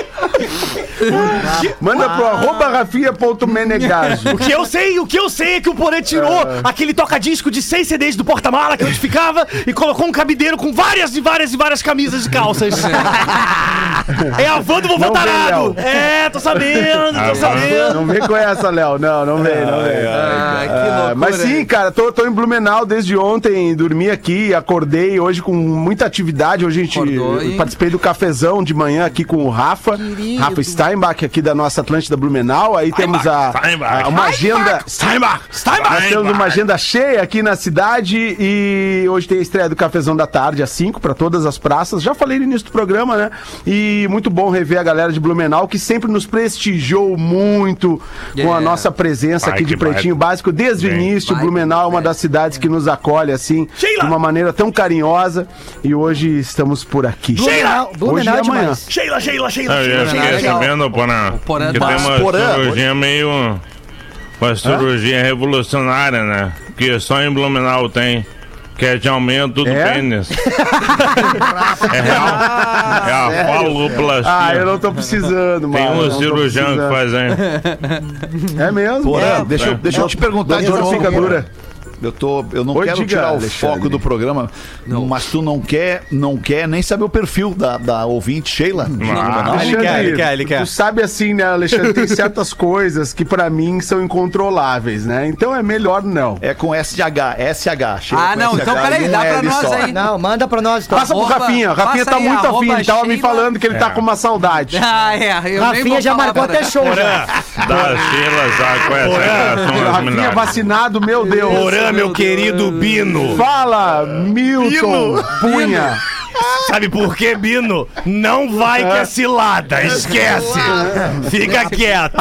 Manda pro arroba rafinha.menegaso. O que eu sei, o que eu sei é que o Porã tirou aquele toca-disco de seis CDs do porta-mala que é onde ficava e colocou um cabideiro com várias e várias e várias camisas e calças. *laughs* é a van do vovô Tarado. Léo. É, tô sabendo, Ah, tô sabendo. Não vem com essa, Léo. Não, não vem, não vem. Ah, que Ah, loucura. mas sim, cara, tô, tô em Blumenau desde ontem, dormi aqui, acordei hoje com muita atividade. Hoje a gente Acordou, participei do cafezão de manhã aqui com o Rafa, Rafa Steinbach aqui da nossa Atlântida Blumenau. Aí temos a, Steinbach. a- uma agenda. Steinbach, Steinbach. Nós temos uma agenda cheia aqui na cidade e hoje tem a estreia do Cafezão da Tarde, às 5, para todas as praças. Já falei no início do programa, né? E muito bom rever a galera de Blumenau, que sempre nos prestigiou muito com a Yeah. nossa presença Vai aqui de que vai. Pretinho Básico. Desde o Vem. início, Vai Blumenau é uma das cidades que nos acolhe, assim, Sheila! de uma maneira tão carinhosa. E hoje estamos por aqui. Sheila! Hoje Blumenau e é amanhã. demais. Sheila, Sheila, Sheila, Ah, eu Sheila, já Sheila. fiquei legal. sabendo, Porã, Porã que tá- tem uma Porã, cirurgia meio... Uma cirurgia revolucionária, né? Que só em Blumenau tem. Que é de aumento do É? pênis. *laughs* é real. É a faloplastia. Ah, eu não tô precisando, Tem mano. um não tô cirurgião que faz, hein? É mesmo? Porã, É. deixa, eu- deixa eu te perguntar de novo. fica dura. Eu, tô, eu não Oi, quero diga, tirar o Alexandre. foco do programa, mas tu não quer, não quer nem saber o perfil da, da ouvinte Sheila? Ah, ele quer, ele quer, ele quer. Tu sabe assim, né, Alexandre? Tem certas coisas que pra mim são incontroláveis, né? Então é melhor não. É com SH, SH. Sheila Ah, não, SH então peraí, dá pra L nós só. aí. Não, manda pra nós então. Passa pro Arroba- Rafinha. Rafinha passa tá aí, muito afim. Ele tava me falando que ele tá com uma saudade. *laughs* Ah, é. Eu Rafinha já marcou até show já. Da Sheila já com essa geração as Rafinha vacinado, meu Deus. Porã, meu querido Bino. Fala, Milton Bino. Punha. *laughs* Sabe por quê, Bino? Não vai que é cilada, esquece. Fica quieto.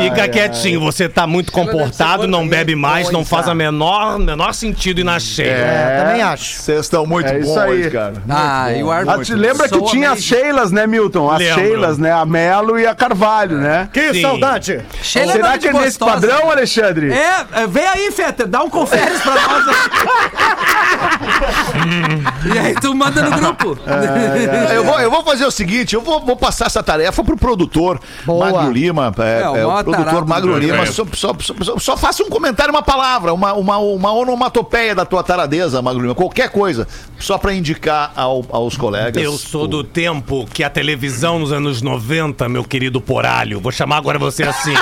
Fica quietinho, você tá muito comportado, não bebe mais, não faz a menor, menor sentido ir na cheia. É, também acho. Vocês estão muito É isso bons aí. hoje, cara. Ah, e o ar Ah, te lembra que tinha as Sheilas, né, Milton? As. Sheilas, né? A Melo e a Carvalho, né? Que Sim. saudade. Sheila Será que é nesse padrão, Alexandre? É, é, vem aí, Fetter, dá um conferes pra nós. *laughs* e aí tu manda no grupo. *laughs* *laughs* Eu vou, eu vou fazer o seguinte, eu vou, vou passar essa tarefa pro produtor Boa. Magro Lima. É, É, o é, o produtor Magro do Lima. Só, só, só, só- faça um comentário, uma palavra, uma, uma, uma onomatopeia da tua taradeza, Magro Lima. Qualquer coisa, só pra indicar ao- aos colegas. Eu sou do tempo que a televisão nos anos 90, meu querido Poralho, vou chamar agora você assim.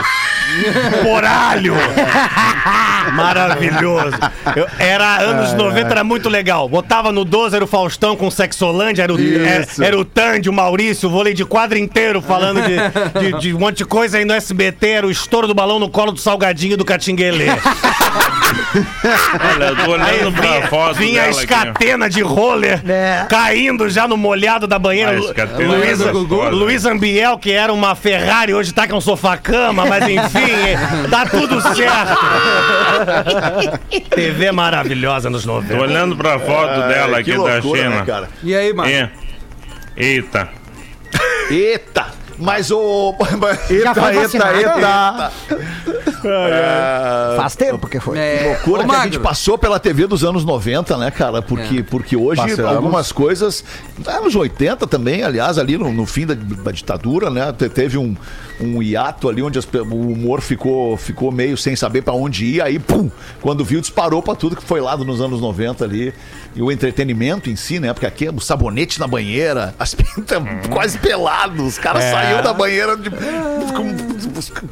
*laughs* Poralho! Maravilhoso. Eu- era anos 90, era muito legal. Botava no 12, era o Faustão com Sexolândia, era o, era, Isso. era o Tandy, o Maurício, o vôlei de quadro inteiro falando de, de- de um monte de coisa. Aí no SBT era o estouro do balão no colo do Salgadinho do Catinguelê. *laughs* Olha, eu tô Aí olhando pra vinha, foto vinha a dela aqui. escatena de roller É. caindo já no molhado da banheira. Ah, escatena Luiz, é gostosa. Luiz Ambiel, que era uma Ferrari, hoje tá com um sofá-cama, mas enfim, é, *laughs* dá tudo certo. TV maravilhosa nos Tô 90. olhando pra foto dela que aqui da loucura, China. né, cara? E aí, mano? É. Eita. Eita! Mas o. *laughs* Já foi Eita, vacinado? eita, Faz tempo que foi. É, loucura ô, que a gente passou pela TV dos anos 90, né, cara? Porque, porque hoje Passamos. algumas coisas. Anos 80 também, aliás, ali no, no fim da, da ditadura, né? te- Teve um, um hiato ali onde as o humor ficou, ficou meio sem saber pra onde ir. Aí, pum! Quando viu, disparou pra tudo que foi lá nos anos 90 ali. E o entretenimento em si, né? Porque aqui é o sabonete na banheira, *laughs* as pintas quase pelados, os caras saíam da banheira de,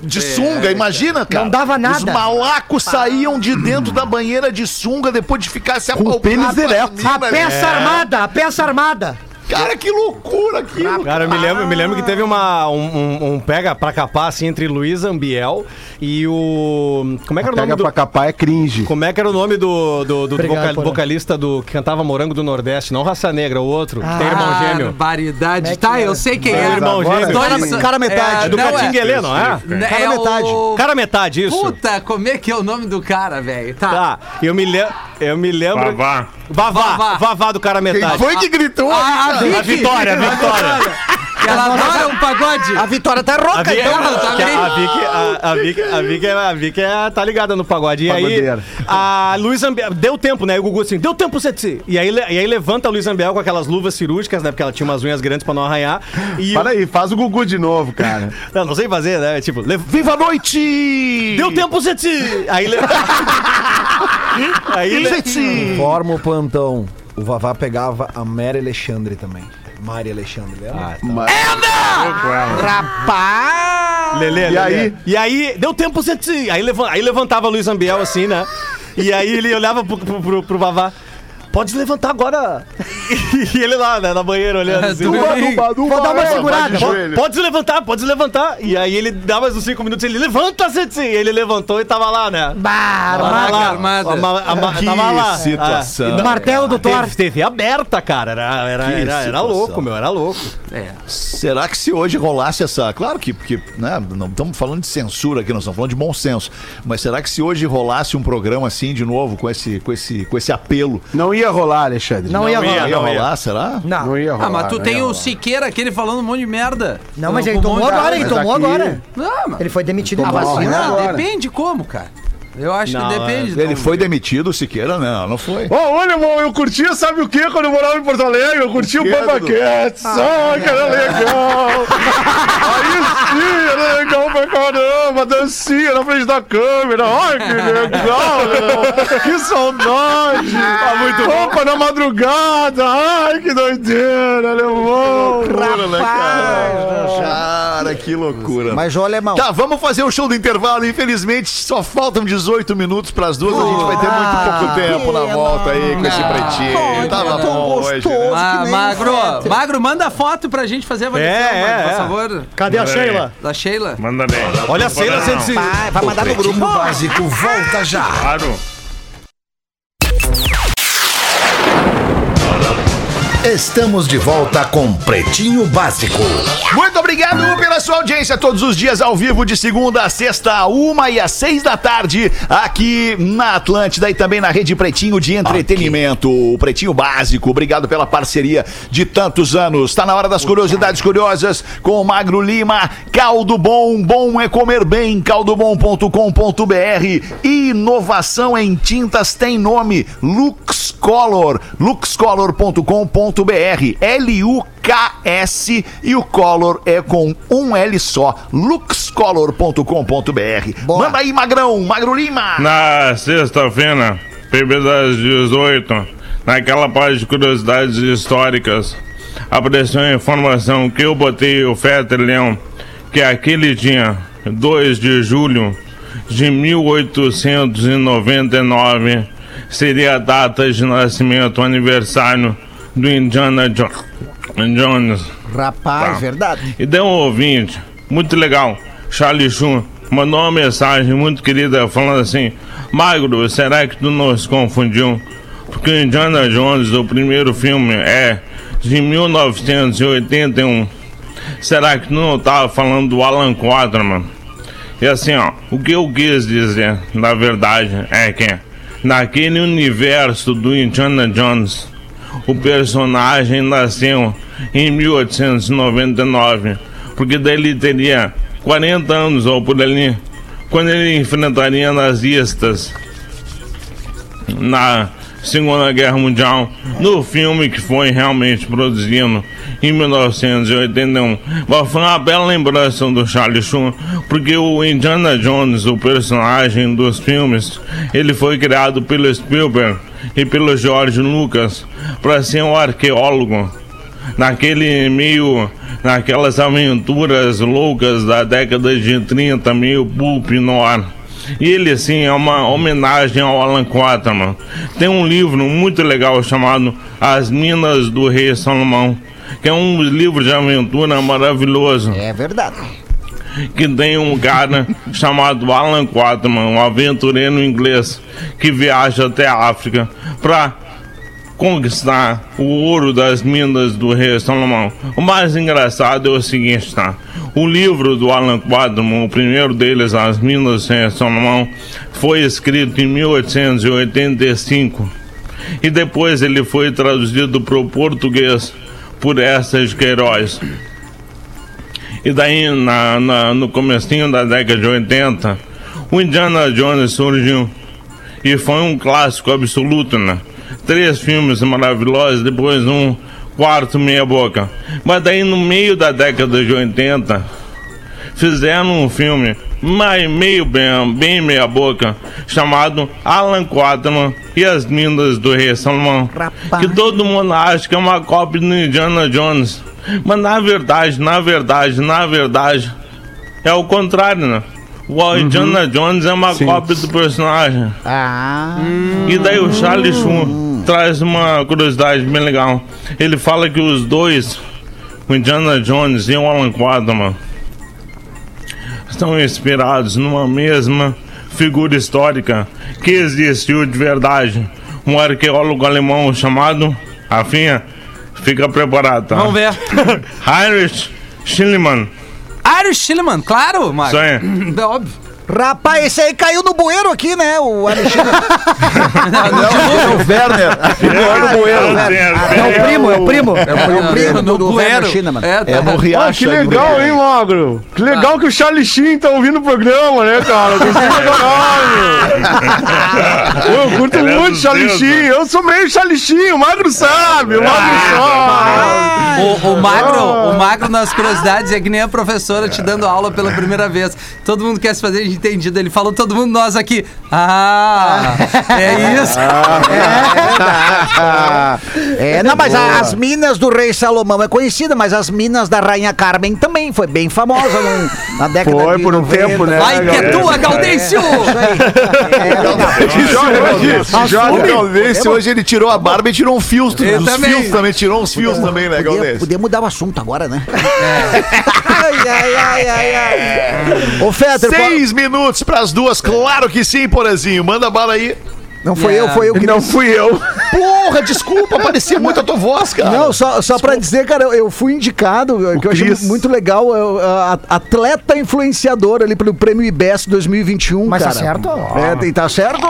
de sunga, imagina, cara. Não dava nada. Os malacos saíam de dentro da banheira de sunga depois de ficar se pênis apalpando ereto. minas. A peça armada, a peça armada. Cara, que loucura aquilo. Cara, eu me lembro, eu me lembro que teve uma, um, um- um pega pra capar assim entre Luiz Ambiel e o. Como é que era o nome Pega do. pra capar é cringe. Como é que era o nome do, do, do Obrigado, vocal- vocalista do que cantava Morango do Nordeste? Não Raça Negra, o outro. que tem irmão gêmeo. Barbaridade. Como é tá, é? eu sei quem É é. o irmão Agora, gêmeo. Dois- Cara- cara metade. É do não, Catinguelê, não é? É Cara metade. o- Cara metade, isso. Puta, como é que é o nome do cara, velho? Tá. Tá, eu me, le eu me lembro. Vavá. Vavá, Vavá. Vavá do cara Quem metade. foi que gritou? A, a, Vicky. A Vitória, a Vitória. Ela adora um pagode. A Vitória tá A rouca, Vicky, então. tá bem. a Vicky, a, a Vicky, a Vicky, a Vicky é- tá ligada no pagode. E aí, a Luiz Ambiel, deu tempo, né? E o Gugu assim, deu tempo, Setsi. E aí, e aí levanta a Luiz Ambiel com aquelas luvas cirúrgicas, né? Porque ela tinha umas unhas grandes pra não arranhar. E Para aí, faz o Gugu de novo, cara. *laughs* eu não sei fazer, né? Tipo, le- Viva a noite! deu tempo, Setsi. Aí, le... *laughs* aí, le... Forma o plantão. O Vavá pegava a Mary Alexandre também. Mari Alexandre, lembra? Mas- Rapaz! Lelê, E Lelê. aí? E aí, deu tempo. Aí, aí levantava a Luiz Ambiel assim, né? E aí ele olhava pro, pro, pro, pro Vavá. Pode levantar agora. *laughs* e ele lá, né, na banheira, olhando assim. Tudo bem. Vou dar uma segurada. Pode, levantar, pode se levantar. E aí ele dá mais uns 5 minutos, ele levanta, Setsi. Ele levantou e tava lá, né? Bah, Tava armada. tava lá. situação. Ah, e- Martelo do Thor. TV, TV aberta, cara. Era, era, era, era louco, meu, era louco. É. Será que se hoje rolasse essa. Claro que, porque, né, não estamos falando de censura aqui, nós estamos falando de bom senso. Mas será que se hoje rolasse um programa assim de novo, com esse, com esse, com esse apelo, Não ia rolar, Alexandre. Não ia rolar. ia rolar, será? Não. Não ia rolar. Ah, mas tu não tem ia o rolar. Siqueira aquele falando um monte de merda. Não, mas ele tomou agora, ele mas tomou aqui- agora. Não, mas... Ele foi demitido em Tomou vacina. agora. Não, depende como, cara. Eu acho Não, que depende. Ele não- foi demitido, Siqueira? Não, não foi. Ô, olha, irmão, eu curtia, sabe o que quando eu morava em Porto Alegre? Eu curtia o Papa Dudu? Cats. Ah, que era legal. *laughs* Aí sim, era legal pra caramba. Dancinha na frente da câmera. Ai, que legal. Que saudade. Tá muito Roupa na madrugada. Ai, que doideira, alemão. Loucura, né, cara? Cara, que loucura. Mas olha, irmão. Tá, vamos fazer o show do intervalo. Infelizmente, só faltam 18 minutos pras duas. A gente vai ter muito pouco tempo na volta aí com esse pretinho. Tava tão bom hoje. gostoso. né? Ma- que nem magro, Magro, manda foto pra gente fazer a avaliação, É, é, por é. favor. Cadê a Manda aí. Sheila? Da Sheila. Manda bem. Olha a Setsi. Vai, vai mandar no grupo. Básico volta já. Claro. Estamos de volta com Pretinho Básico. Muito obrigado pela sua audiência todos os dias ao vivo, de segunda a sexta, a uma e às seis da tarde, aqui na Atlântida e também na Rede Pretinho de Entretenimento. O Pretinho Básico, obrigado pela parceria de tantos anos. Tá na hora das curiosidades curiosas com o Magro Lima. Caldo Bom, bom é comer bem, caldobom.com.br. Inovação em tintas tem nome, Lux Color, luxcolor.com.br. L-U-K-S e o color é com um L só, luxcolor.com.br. Manda aí, Magrão, Magro Lima. Na sexta-feira, PB das 18, naquela página de curiosidades históricas, apareceu a informação que eu botei o Fetter Leão, que aquele dia, 2 de julho de 1899, seria a data de nascimento, aniversário do Indiana Jo- Jones. Rapaz, Tá. verdade. E deu um ouvinte, muito legal, Charlie Chun, mandou uma mensagem muito querida falando assim: Magro, será que tu não se confundiu? Porque o Indiana Jones, o primeiro filme, é de 1981. Será que tu não tava falando do Alan Quaterman? E assim, ó, o que eu quis dizer, na verdade, é que naquele universo do Indiana Jones, o personagem nasceu em 1899, porque daí ele teria 40 anos ou por ali, quando ele enfrentaria nazistas na Segunda Guerra Mundial, no filme que foi realmente produzido em 1981. Mas foi uma bela lembrança do Charlie Sheen, porque o Indiana Jones, o personagem dos filmes, ele foi criado pelo Spielberg e pelo George Lucas para ser um arqueólogo naquele meio, naquelas aventuras loucas da década de 30, meio pulp noir. E ele, assim, é uma homenagem ao Alan Quaterman. Tem um livro muito legal chamado As Minas do Rei Salomão, que é um livro de aventura maravilhoso. É verdade. Que tem um cara chamado Alan Quaterman, um aventureiro inglês, que viaja até a África para conquistar o ouro das minas do rei Salomão. O mais engraçado é o seguinte, tá? O livro do Alan Quaterman, o primeiro deles, As Minas do Rei Salomão, foi escrito em 1885 e depois ele foi traduzido para o português por Estes de Queiroz. E daí, na, na- no comecinho da década de 80, o Indiana Jones surgiu. E foi um clássico absoluto, né? Três filmes maravilhosos, depois um quarto meia boca. Mas daí, no meio da década de 80, fizeram um filme mais meio bem, bem meia boca, chamado Alan Quaterman e as Minas do Rei Salomão. Que todo mundo acha que é uma cópia do Indiana Jones. Mas na verdade, na verdade, na verdade, é o contrário, né? O Indiana Jones é uma cópia do personagem. Ah. E daí o Charlie Sheen traz uma curiosidade bem legal. Ele fala que os dois, o Indiana Jones e o Alan Quaterman, estão inspirados numa mesma figura histórica que existiu de verdade. Um arqueólogo alemão chamado Rafinha. Fica preparado, tá? Vamos ver. *laughs* Heinrich Schliemann. Irish Schilleman, claro, Marco. Isso aí. *laughs* É óbvio. Rapaz, esse aí caiu no bueiro aqui, né? O Alexandre. *laughs* É o Werner. É o primo, é o primo. É o primo no do, do bueiro. É, tá. É no Riacho. que aí do legal, hein, Magro? Que legal que o Charlie Sheen tá ouvindo o programa, né, cara? *laughs* Eu curto é muito Charlie Sheen. Eu sou meio Charlie Sheen, o Magro sabe, o Magro sabe. O, o magro, o magro nas curiosidades é que nem a professora te dando aula pela primeira vez. Todo mundo quer se fazer de entendido. Ele falou todo mundo nós aqui. Ah, é isso. É, não, mas a- as minas do rei Salomão é conhecida, mas as minas da rainha Carmen também foi bem famosa num- na década Foi de por um 90. tempo, né? Vai que é tua, Gaudêncio! Aí. É, *laughs* legal. Hoje, Jorge hoje ele tirou a barba e tirou um fio. Eu também. fios também. Tirou uns fios também, né, Podia, Galvez? podia mudar o assunto agora, né? *laughs* ai, ai, ai, ai, ai. Ô, Fetter, Seis minutos pras duas, claro que sim, Porazinho. Manda bala aí. não foi eu, foi eu que Não fui eu. *laughs* Porra, desculpa, parecia muito a tua voz, cara. Não, só, só pra dizer, cara, eu, fui indicado, que eu achei Cris. muito legal, eu, a- atleta influenciador ali pelo Prêmio IBEST 2021, Mas tá cara. certo? É, tem- tá certo?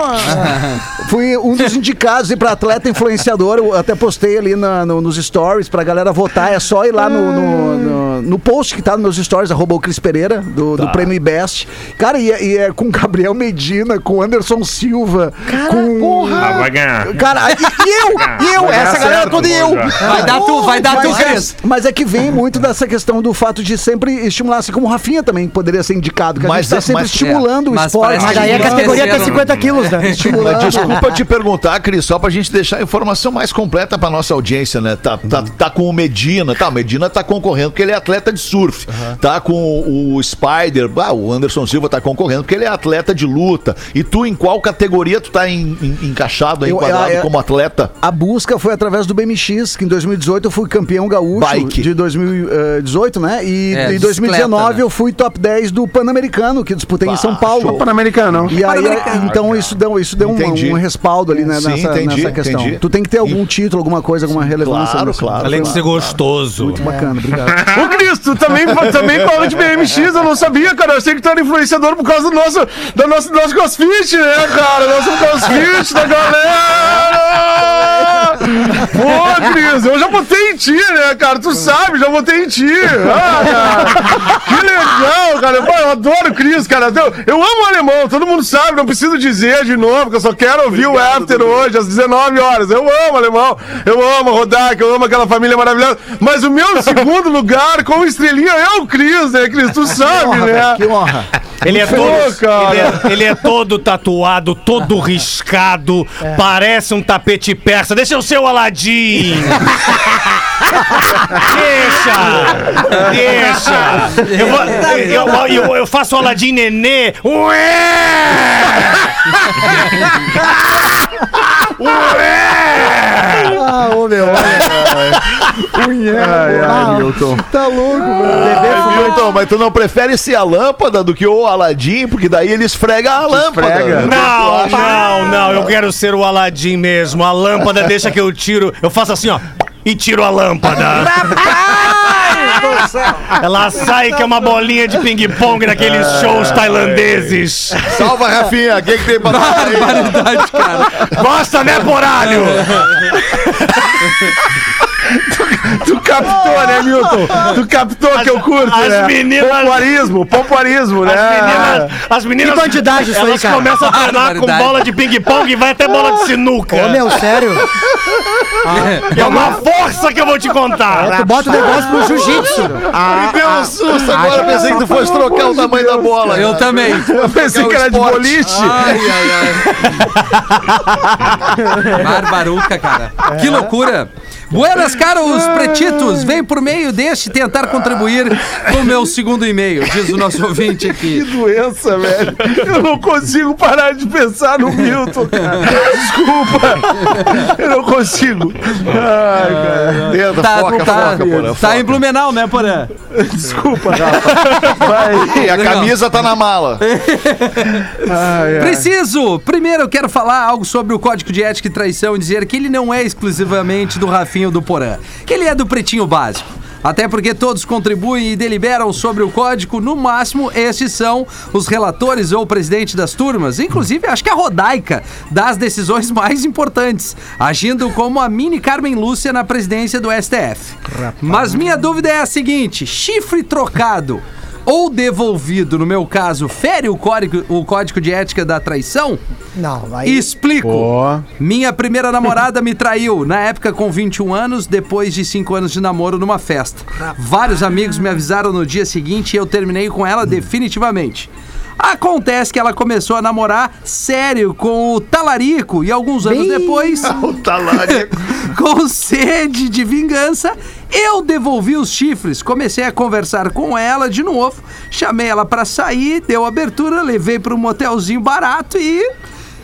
*laughs* fui um dos indicados aí pra atleta influenciador, eu até postei ali na- no- nos stories pra galera votar, é só ir lá no, no, no- no post que tá nos meus stories, arroba o Cris Pereira, do, do Prêmio IBEST. Cara, e, é- e é com Gabriel Medina, com Anderson Silva, com... Ah, vai ganhar. Cara, e, e eu, e eu, essa galera toda e eu. Vai dar tu, vai dar tu, Mas é- Cris. Mas é que vem muito dessa questão do fato de sempre estimular, assim como o Rafinha também poderia ser indicado, que a Mas gente tá é- sempre mas- estimulando é, o mas esporte. Mas aí a categoria tem esqueceram. 50 quilos, né? *laughs* Estimulando. desculpa te perguntar, Cris, só pra gente deixar a informação mais completa pra nossa audiência, né? Tá, tá, tá com o Medina, tá? O Medina tá concorrendo porque ele é atleta de surf. Tá com o Spider, ah, o Anderson Silva tá concorrendo porque ele é atleta de luta. E tu, em qual categoria tu tá en- en- encaixado, aí, Eu- enquadrado é- é- como atleta? A busca foi através do BMX, que em 2018 eu fui campeão gaúcho Bike. de 2018, né? E É, em 2019 bicicleta, né? eu fui top 10 do Pan-Americano, que disputei em São Paulo. Pan-Americano. E aí, então isso deu, isso deu um, um respaldo ali né, Sim, nessa, entendi, nessa questão. entendi. Tu tem que ter algum título, alguma coisa, alguma relevância. Claro, nessa- claro. Além de ser gostoso. Muito bacana, obrigado. *laughs* Ô, Cris, tu também, também fala de BMX, eu não sabia, cara. Eu achei que tu era influenciador por causa do nosso, da nossa, do nosso crossfit, né, cara? Nosso crossfit da galera! *laughs* Pô, Cris, eu já botei em ti, né, cara? Tu sabe, já botei em ti. Ah, cara. Que legal, cara. Pô, eu adoro o Cris, cara. Eu, eu amo o alemão, todo mundo sabe, não preciso dizer de novo, que eu só quero ouvir o after hoje, às 19 horas. Eu amo o alemão, eu amo a Rodak, eu amo aquela família maravilhosa. Mas o meu segundo lugar com estrelinha é o Cris, né, Cris? Tu sabe, né? Que honra. Ele é, todo, ele, é, ele é todo tatuado, todo riscado, parece um tapete persa. Deixa eu ser o Aladim! *laughs* deixa! Deixa! Eu, vou- eu, eu- eu faço o Aladim nenê. Ué! *laughs* Ué! Ah, ô meu. *laughs* Ai, ai, Milton. Tá louco, mano. É, Milton, mas tu não prefere ser a lâmpada do que o Aladim? Porque daí ele esfrega a lâmpada. Esfrega. Não, não, não, eu quero ser o Aladim mesmo. A lâmpada deixa que eu tiro. Eu faço assim, ó. E tiro a lâmpada. Ela sai que é uma bolinha de ping-pong naqueles shows tailandeses. Salva, Rafinha. Quem que tem pra? Barbaridade, cara. Gosta, né, poralho? *laughs* Tu captou, né, Milton? Tu captou que eu curto, as né? meninas- Pompoarismo, pompoarismo, né? As meninas, as meninas Que bandidagem isso aí, elas cara? começam a treinar com Barbaridade. bola de ping-pong e vai até bola de sinuca. Ô, meu, sério. É uma força que eu vou te contar. Tu bota o negócio pro jiu-jitsu. Me deu um susto agora. Ah, Pensei que tu fosse trocar o tamanho da bola. Eu cara. também. Eu pensei que era de boliche. Ai, ai, ai. Barbaruca, cara. Que loucura. Buenas, caros pretitos. Vem por meio deste tentar contribuir com o meu segundo e-mail, diz o nosso ouvinte Que aqui. doença, velho. Eu não consigo parar de pensar no Milton, cara. Desculpa. Eu não consigo. Ai, cara. Tenta, Tá, foca, tá, foca, porra, tá foca. em Blumenau, né, Porã? Desculpa, *laughs* Rafa. Vai. A camisa tá na mala. Ai, ai. Preciso! Primeiro eu quero falar algo sobre o Código de Ética e Traição e dizer que ele não é exclusivamente do Rafinho ou do Porã, que ele é do Pretinho Básico. Até porque todos contribuem e deliberam sobre o código, no máximo, esses são os relatores ou o presidente das turmas, inclusive acho que a Rodaica das decisões *laughs* mais importantes, agindo como a mini Carmen Lúcia na presidência do STF. Mas minha dúvida é a seguinte: chifre trocado ou devolvido, no meu caso, fere o código, o código de ética da traição? Não, aí. Explico. Ó. Minha primeira namorada me traiu, na época com 21 anos, depois de 5 anos de namoro numa festa. Vários amigos me avisaram no dia seguinte e eu terminei com ela definitivamente. Acontece que ela começou a namorar sério com o talarico e alguns anos Bem- depois, *laughs* O talarico. *laughs* com sede de vingança, eu devolvi os chifres. Comecei a conversar com ela de novo, chamei ela pra sair, deu abertura, levei pra um motelzinho barato e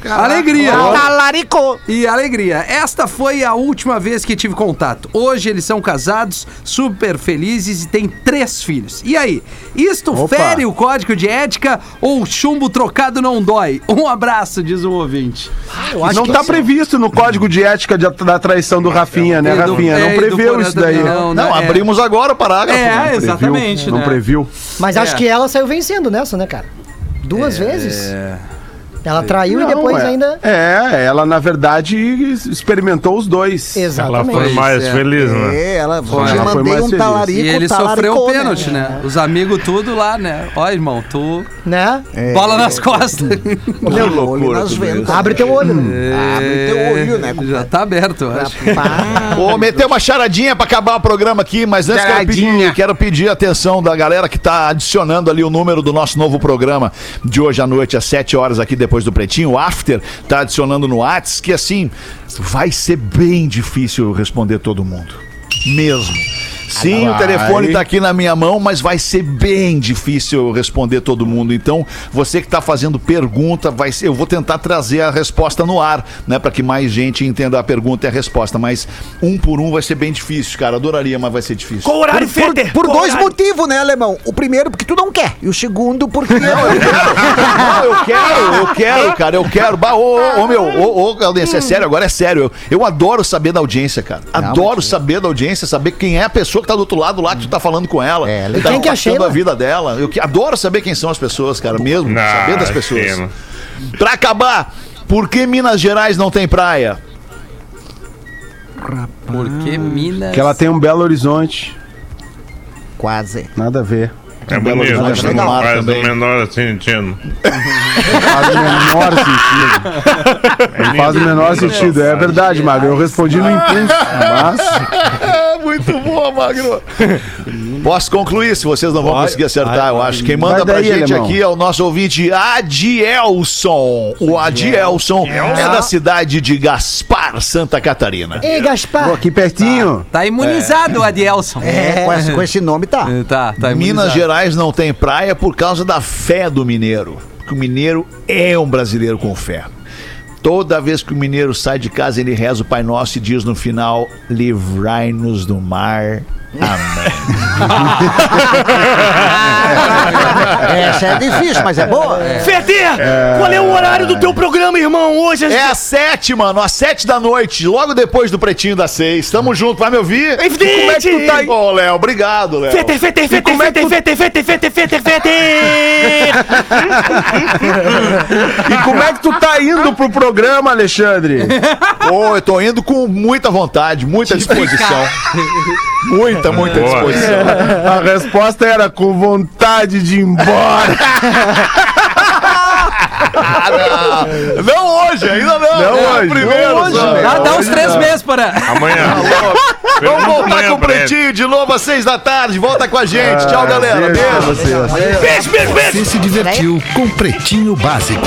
alegria. Talarico. E alegria. Esta foi a última vez que tive contato. Hoje eles são casados, super felizes e têm três filhos. E aí, isto Opa. fere o código de ética ou chumbo trocado não dói? Um abraço, diz o ouvinte. Eu acho Não tá sim. previsto no código de ética de- da traição do Rafinha, né, do- Rafinha? é, Não do preveu isso daí. também não, Não, né? abrimos agora o parágrafo. É? Previu? exatamente, Não né? previu. Mas acho É. que ela saiu vencendo nessa, né, cara? Duas vezes. Ela traiu e Não, depois é. ainda. É, ela na verdade experimentou os dois. Ela Exatamente. foi mais é. feliz, né? É, ela Foi, ela foi mandei mais um feliz. talarico. E ele sofreu o pênalti, né? Os amigos tudo lá, né? Ó, irmão, tu. Né? Bola nas costas. *laughs* Meu loucura. Abre teu olho, né? Abre teu olho, né? Já tá aberto, eu acho. Vou meter uma charadinha pra acabar o programa aqui, mas antes quero pedir, quero pedir a atenção da galera que tá adicionando ali o número do nosso novo programa de hoje à noite, às 7 horas, aqui depois do Pretinho. O After tá adicionando no Whats, que assim, vai ser bem difícil responder todo mundo. Mesmo. Sim, o Vai. telefone tá aqui na minha mão, mas vai ser bem difícil eu responder todo mundo. Então, você que tá fazendo pergunta, vai ser, eu vou tentar trazer a resposta no ar, né, para que mais gente entenda a pergunta e a resposta, mas um por um vai ser bem difícil, cara. Adoraria, mas vai ser difícil. Qual horário, Por, Feder? por Qual dois horário? motivos, né, alemão? O primeiro, porque tu não quer. E o segundo, porque. Não, eu quero, eu quero, cara, eu quero. Bah, ô, ô, ô, meu, ô, ô, é sério, agora é sério. Eu, eu adoro saber da audiência, cara. Adoro saber da audiência, saber quem é a pessoa que tá do outro lado lá, que tu tá falando com ela. É, tá legal. Quem que é a impactando Sheila? a vida dela. Eu que- adoro saber quem são as pessoas, cara, mesmo. saber das pessoas. Sheila. Pra acabar, por que Minas Gerais não tem praia? Porque Minas. Que ela tem um Belo Horizonte. Quase. Nada a ver. É Belo bonito, Horizonte no não mar faz o menor sentido. Faz o menor sentido. Não faz o menor sentido. É verdade, Magro. Eu respondi no impulso. Mas. *laughs* Magro. *laughs* Posso concluir, se vocês não vão Vai, conseguir acertar, vai, eu acho. Quem manda Vai pra daí, gente alemão. aqui é o nosso ouvinte Adielson. O Adielson é da cidade de Gaspar, Santa Catarina. Ei, Gaspar. Pô, aqui pertinho. Tá imunizado o Adielson. É, com esse, com esse nome tá. É, Tá, tá Minas. Gerais não tem praia por causa da fé do mineiro. Porque o mineiro é um brasileiro com fé. Toda vez que o mineiro sai de casa, ele reza o Pai Nosso e diz no final: livrai-nos do mar. Amém. *laughs* Essa é difícil, mas é boa. Fete, qual é o horário do teu programa, irmão? Hoje É às sete, mano, às sete da noite, logo depois do Pretinho das Seis. Tamo junto, vai me ouvir? Evidente! Como é que tu tá aí? Ô, Léo, obrigado, Léo. Fete, fete, fete, como é que fete, fete, fete, fete, fete, fete. E como é que tu tá indo pro programa, Alexandre? *laughs* Ô, eu tô indo com muita vontade, muita disposição. Muita, muita Boa. disposição. A resposta era com vontade de ir embora. Ah, *laughs* não. não hoje, ainda não. Não É hoje, Primeiro, não hoje? Ah, dá uns três não. meses para. Amanhã. Vamos voltar Amanhã com o. Pretinho de novo às seis da tarde. Volta com a gente. Tchau, galera. Beijo. Beijo, beijo, beijo. Você se divertiu com Pretinho Básico.